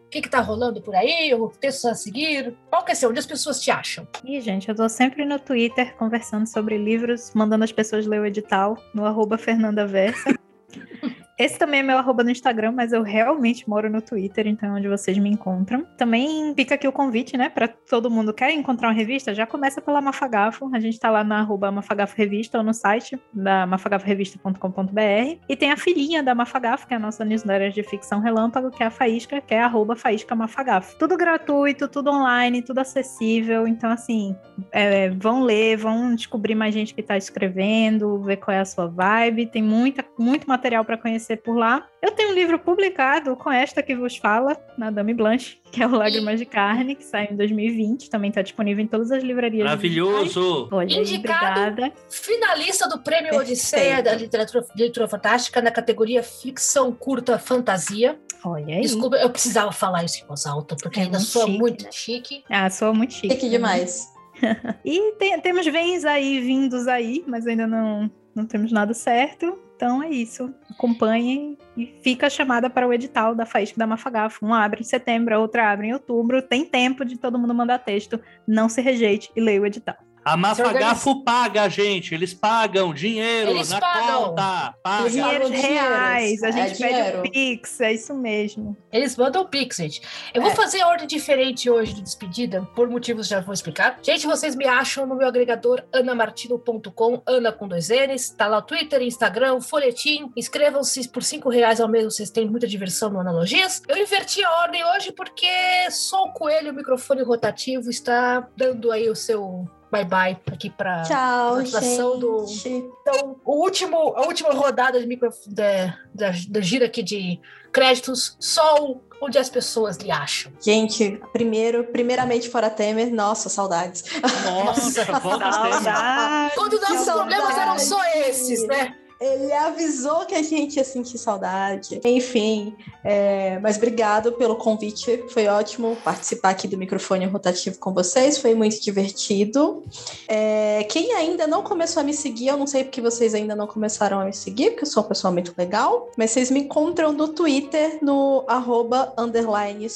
O que, que tá rolando por aí? O texto a seguir? Qual que é seu? Onde as pessoas te acham? Ih, gente, eu tô sempre no Twitter conversando sobre livros, mandando as pessoas ler o edital no arroba Fernanda Versa. Esse também é meu arroba no Instagram, mas eu realmente moro no Twitter, então é onde vocês me encontram. Também fica aqui o convite, né, para todo mundo quer encontrar uma revista, já começa pela Mafagafo. A gente tá lá na arroba Mafagafo Revista ou no site da mafagaforevista.com.br. E tem a filhinha da Mafagafo, que é a nossa newsletter de ficção relâmpago, que é a Faísca, que é arroba Faísca Mafagafo. Tudo gratuito, tudo online, tudo acessível. Então, assim, é, vão ler, vão descobrir mais gente que tá escrevendo, ver qual é a sua vibe. Tem muita, muito material para conhecer por lá. Eu tenho um livro publicado com esta que vos fala, na Dame Blanche, que é o Lágrimas de Carne, que saiu em 2020, também está disponível em todas as livrarias. Maravilhoso! Olha, Indicado obrigada. finalista do Prêmio Perfeito. Odisseia da literatura, literatura Fantástica na categoria Ficção Curta Fantasia. Olha aí. Desculpa, eu precisava falar isso em voz alta, porque é ainda sou chique, muito né? chique. Ah, sou muito chique. Chique demais. e tem, temos vens aí, vindos aí, mas ainda não, não temos nada certo. Então é isso. Acompanhem e fica a chamada para o edital da Faísca da Mafagafo. Um abre em setembro, a outra abre em outubro. Tem tempo de todo mundo mandar texto. Não se rejeite e leia o edital. A Mafagafo paga, gente. Eles pagam dinheiro Eles na pagam. conta. Paga. Dinheiros reais. A gente é pede o Pix. É isso mesmo. Eles mandam o Pix, gente. Eu é. vou fazer ordem diferente hoje de despedida, por motivos que já vou explicar. Gente, vocês me acham no meu agregador anamartino.com, Ana com dois N's. Tá lá o Twitter, Instagram, folhetim. Inscrevam-se por cinco reais ao mês. Vocês têm muita diversão no Analogias. Eu inverti a ordem hoje porque só o coelho, o microfone rotativo, está dando aí o seu bye bye aqui para a apresentação do. Então, o último, a última rodada de micro, da, da, da gira aqui de créditos, só onde as pessoas lhe acham. Gente, primeiro, primeiramente fora Temer, nossa, saudades. Nossa, saudades. Quando nossos problemas eram só esses, né? Ele avisou que a gente ia sentir saudade. Enfim, é, mas obrigado pelo convite. Foi ótimo participar aqui do microfone rotativo com vocês. Foi muito divertido. É, quem ainda não começou a me seguir, eu não sei porque vocês ainda não começaram a me seguir, porque eu sou uma pessoa muito legal. Mas vocês me encontram no Twitter, no arroba underline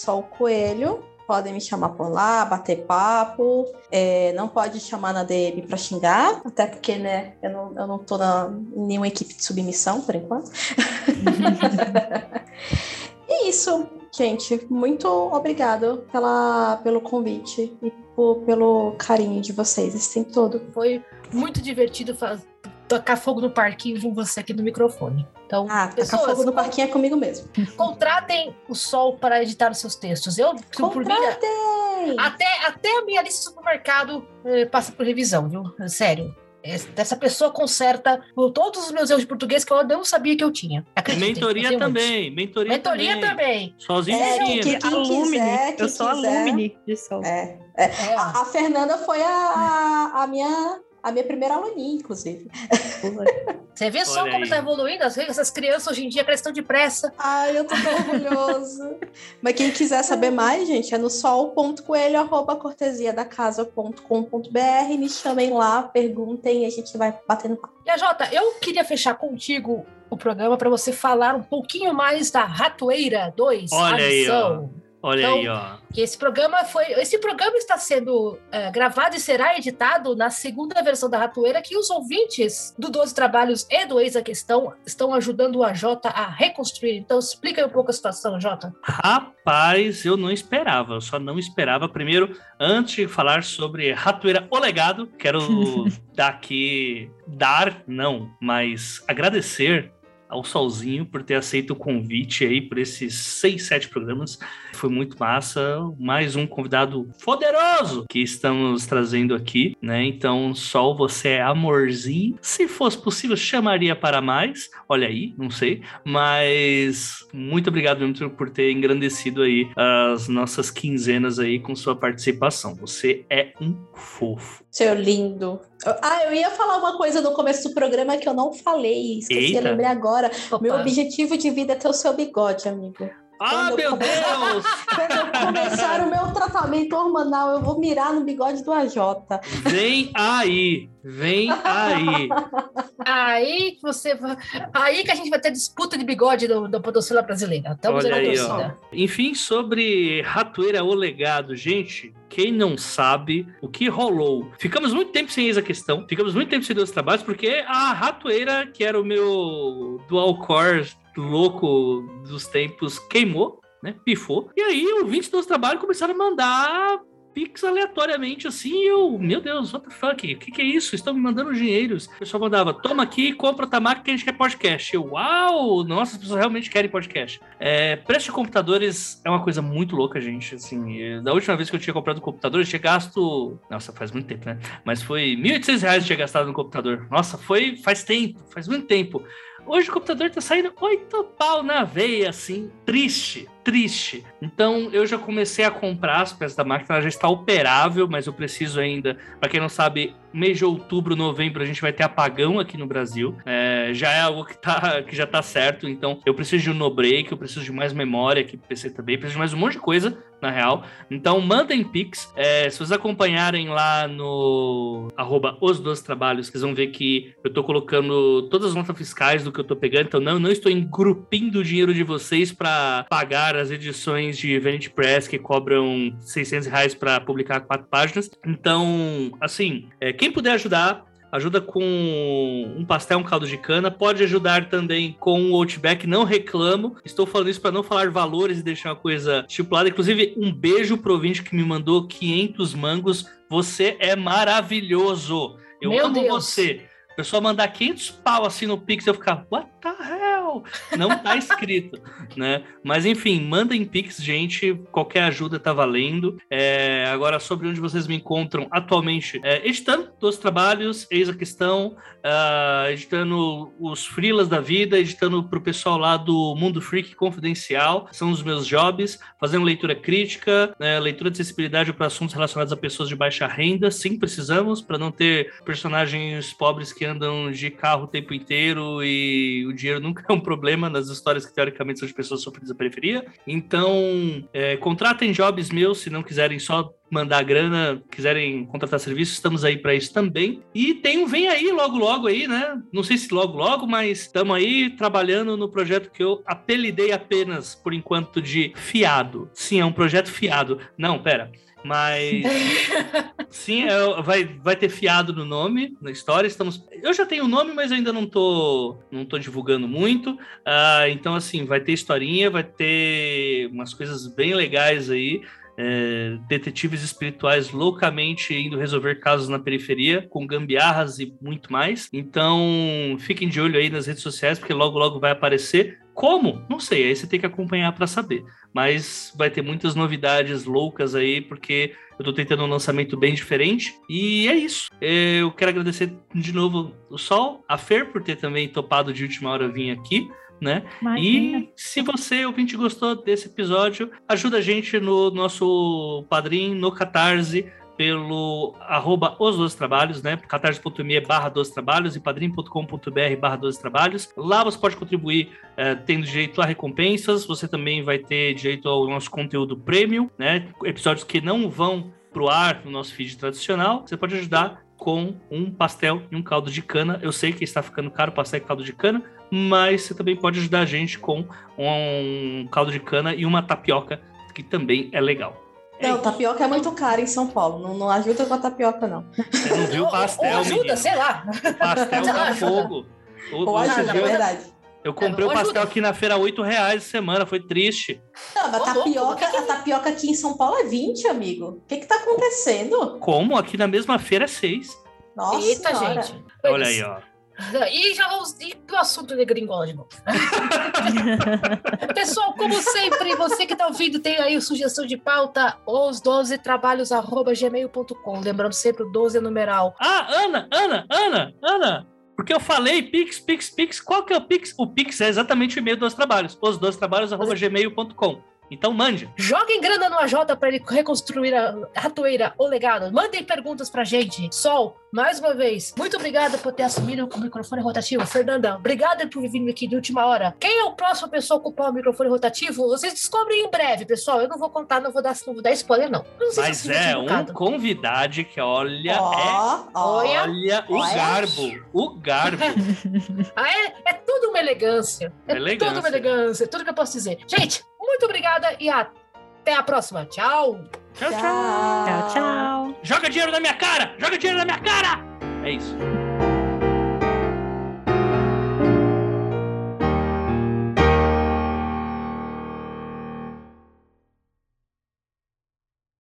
podem me chamar por lá, bater papo. É, não pode chamar na DM para xingar, até porque, né, eu não, eu não tô na, em nenhuma equipe de submissão por enquanto. e isso, gente. Muito obrigado pela, pelo convite e por, pelo carinho de vocês esse tempo todo. Foi muito divertido fazer tocar fogo no parquinho com você aqui no microfone. Então, ah, pessoas, fogo no parquinho é comigo mesmo. Contratem o Sol para editar os seus textos. Eu, por mim, até, até a minha lista de supermercado eh, passa por revisão, viu? Sério. Essa pessoa conserta todos os meus erros de português que eu não sabia que eu tinha. Acreditem, mentoria também. Mentoria, mentoria também. também. Sozinho é, que, que, quem. Quiser, eu sou quiser. alumine de sol. É, é. é. A, a, Fernanda foi a, a minha a minha primeira aluninha, inclusive. Você vê só como está evoluindo? Essas crianças hoje em dia crescem depressa. Ai, eu tô tão orgulhoso. Mas quem quiser saber mais, gente, é no sol.coelho, arroba cortesiadacasa.com.br. Me chamem lá, perguntem e a gente vai batendo papo. E a Jota, eu queria fechar contigo o programa para você falar um pouquinho mais da Ratoeira 2, Olha aí, ó. Olha então, aí, ó. Que esse programa foi. Esse programa está sendo é, gravado e será editado na segunda versão da Ratoeira, que os ouvintes do 12 Trabalhos e do Ex a Questão estão ajudando o AJ a reconstruir. Então, explica aí um pouco a situação, Jota. Rapaz, eu não esperava. Eu só não esperava. Primeiro, antes de falar sobre Ratoeira O Legado, quero dar aqui. Dar, não, mas agradecer ao Solzinho por ter aceito o convite aí por esses seis, sete programas. Foi muito massa. Mais um convidado poderoso que estamos trazendo aqui, né? Então, Sol, você é amorzinho. Se fosse possível, chamaria para mais. Olha aí, não sei. Mas muito obrigado mesmo por ter engrandecido aí as nossas quinzenas aí com sua participação. Você é um fofo. Seu lindo. Ah, eu ia falar uma coisa no começo do programa que eu não falei, esqueci, Eita. lembrei agora. Opa. Meu objetivo de vida é ter o seu bigode, amigo. Ah, meu começar, Deus! Quando eu começar o meu tratamento hormonal, eu vou mirar no bigode do AJ. Vem aí, vem aí. Aí que você. Aí que a gente vai ter disputa de bigode do, da podocila brasileira. Estamos Olha aí ó. Enfim, sobre Ratoeira o Legado, gente, quem não sabe o que rolou? Ficamos muito tempo sem essa questão, ficamos muito tempo sem dois trabalhos, porque a Ratoeira, que era o meu dual core louco dos tempos, queimou, né? Pifou. E aí, ouvintes dos trabalhos começaram a mandar Pix aleatoriamente assim, eu, meu Deus, what the fuck? O que, que é isso? Estão me mandando dinheiros. O pessoal mandava, toma aqui, compra o Tamar que a gente quer podcast. Eu, uau! Nossa, as pessoas realmente querem podcast. É, preço de computadores é uma coisa muito louca, gente. Assim, da última vez que eu tinha comprado um computador, eu tinha gasto. Nossa, faz muito tempo, né? Mas foi 1.800 reais que eu tinha gastado no computador. Nossa, foi faz tempo, faz muito tempo. Hoje o computador tá saindo oito pau na veia, assim, triste, triste. Então eu já comecei a comprar as peças da máquina, ela já está operável, mas eu preciso ainda, para quem não sabe, mês de outubro, novembro, a gente vai ter apagão aqui no Brasil. É, já é algo que, tá, que já tá certo, então eu preciso de um no-break, eu preciso de mais memória aqui pro PC também, preciso de mais um monte de coisa, na real. Então mandem Pix. É, se vocês acompanharem lá no arroba os dois trabalhos, vocês vão ver que eu tô colocando todas as notas fiscais do que eu tô pegando. Então não, não estou engrupindo o dinheiro de vocês para pagar as edições de Vanity Press que cobram 600 reais para publicar quatro páginas. Então, assim, é, quem puder ajudar, ajuda com um pastel, um caldo de cana. Pode ajudar também com o Outback, não reclamo. Estou falando isso para não falar valores e deixar uma coisa estipulada. Inclusive, um beijo pro ouvinte que me mandou 500 mangos. Você é maravilhoso. Eu Meu amo Deus. você. A pessoa mandar 500 pau assim no Pix, eu ficar, what the hell? Não tá escrito, né? Mas enfim, mandem Pix, gente. Qualquer ajuda tá valendo. É, agora, sobre onde vocês me encontram atualmente, é, editando dos trabalhos, eis a questão, ah, editando os freelas da vida, editando pro pessoal lá do Mundo Freak Confidencial, são os meus jobs, fazendo leitura crítica, né, leitura de sensibilidade para assuntos relacionados a pessoas de baixa renda, sim, precisamos, para não ter personagens pobres que andam de carro o tempo inteiro e o dinheiro nunca é um problema nas histórias que teoricamente são de pessoas sofridas da periferia. Então, é, contratem jobs meus se não quiserem só mandar grana, quiserem contratar serviço, estamos aí para isso também. E tem um Vem Aí logo logo aí, né? Não sei se logo logo, mas estamos aí trabalhando no projeto que eu apelidei apenas por enquanto de Fiado. Sim, é um projeto fiado. Não, pera. Mas sim, é, vai, vai ter fiado no nome, na história. Estamos. Eu já tenho o nome, mas ainda não tô, não tô divulgando muito. Ah, então, assim, vai ter historinha, vai ter umas coisas bem legais aí é, detetives espirituais loucamente indo resolver casos na periferia, com gambiarras e muito mais. Então, fiquem de olho aí nas redes sociais, porque logo, logo vai aparecer. Como? Não sei, aí você tem que acompanhar para saber. Mas vai ter muitas novidades loucas aí, porque eu tô tentando um lançamento bem diferente. E é isso. Eu quero agradecer de novo o Sol, a Fer, por ter também topado de última hora vir aqui. Né? E se você, ouvinte, gostou desse episódio, ajuda a gente no nosso padrinho, no Catarse, pelo arroba os dois trabalhos, né? catarse.me barra dos trabalhos e padrim.com.br barra dos trabalhos. Lá você pode contribuir eh, tendo direito a recompensas, você também vai ter direito ao nosso conteúdo premium, né? Episódios que não vão pro ar no nosso feed tradicional. Você pode ajudar com um pastel e um caldo de cana. Eu sei que está ficando caro pastel e caldo de cana, mas você também pode ajudar a gente com um caldo de cana e uma tapioca, que também é legal. Não, tapioca é muito caro em São Paulo. Não, não ajuda com a tapioca, não. Você não viu o Ou- pastel, ou ajuda, menino. sei lá. O pastel tá ajuda. fogo. Ou você ajuda, é viu? verdade. Eu comprei É, o ou pastel ajuda. aqui na feira, 8 reais essa semana, foi triste. Não, mas louco, tapioca, a tapioca aqui em São Paulo é 20, amigo. O que que tá acontecendo? Como? Aqui na mesma feira é 6. Nossa Eita, senhora. gente. Olha aí, ó. E já vamos ir pro assunto de gringola de novo. Pessoal, como sempre, você que tá ouvindo tem aí sugestão de pauta, os 12 trabalhos arroba gmail.com. Lembrando sempre o 12 é numeral. Ah, Ana, Ana, Ana, Ana. Porque eu falei Pix, Pix, Pix. Qual que é o Pix? O Pix é exatamente o e-mail dos trabalhos. Os dois trabalhos, arroba gmail.com. Então mande. Joguem grana no AJ para ele reconstruir a ratoeira, o legado. Mandem perguntas pra gente. Sol, mais uma vez, muito obrigada por ter assumido o microfone rotativo. Fernanda, obrigada por vir aqui de última hora. Quem é o próximo pessoa a ocupar o microfone rotativo? Vocês descobrem em breve, pessoal. Eu não vou contar, não vou dar, não vou dar spoiler, não. Não sei Mas se eu sou é um convidado que olha, Ó, é. Olha. olha o Olha. garbo, o garbo. Ah, é, é tudo uma elegância. É Elegância. tudo uma elegância. Tudo que eu posso dizer. Gente, muito obrigada e até a próxima. Tchau. Tchau, tchau. Tchau, Tchau. Joga dinheiro na minha cara! Joga dinheiro na minha cara! É isso.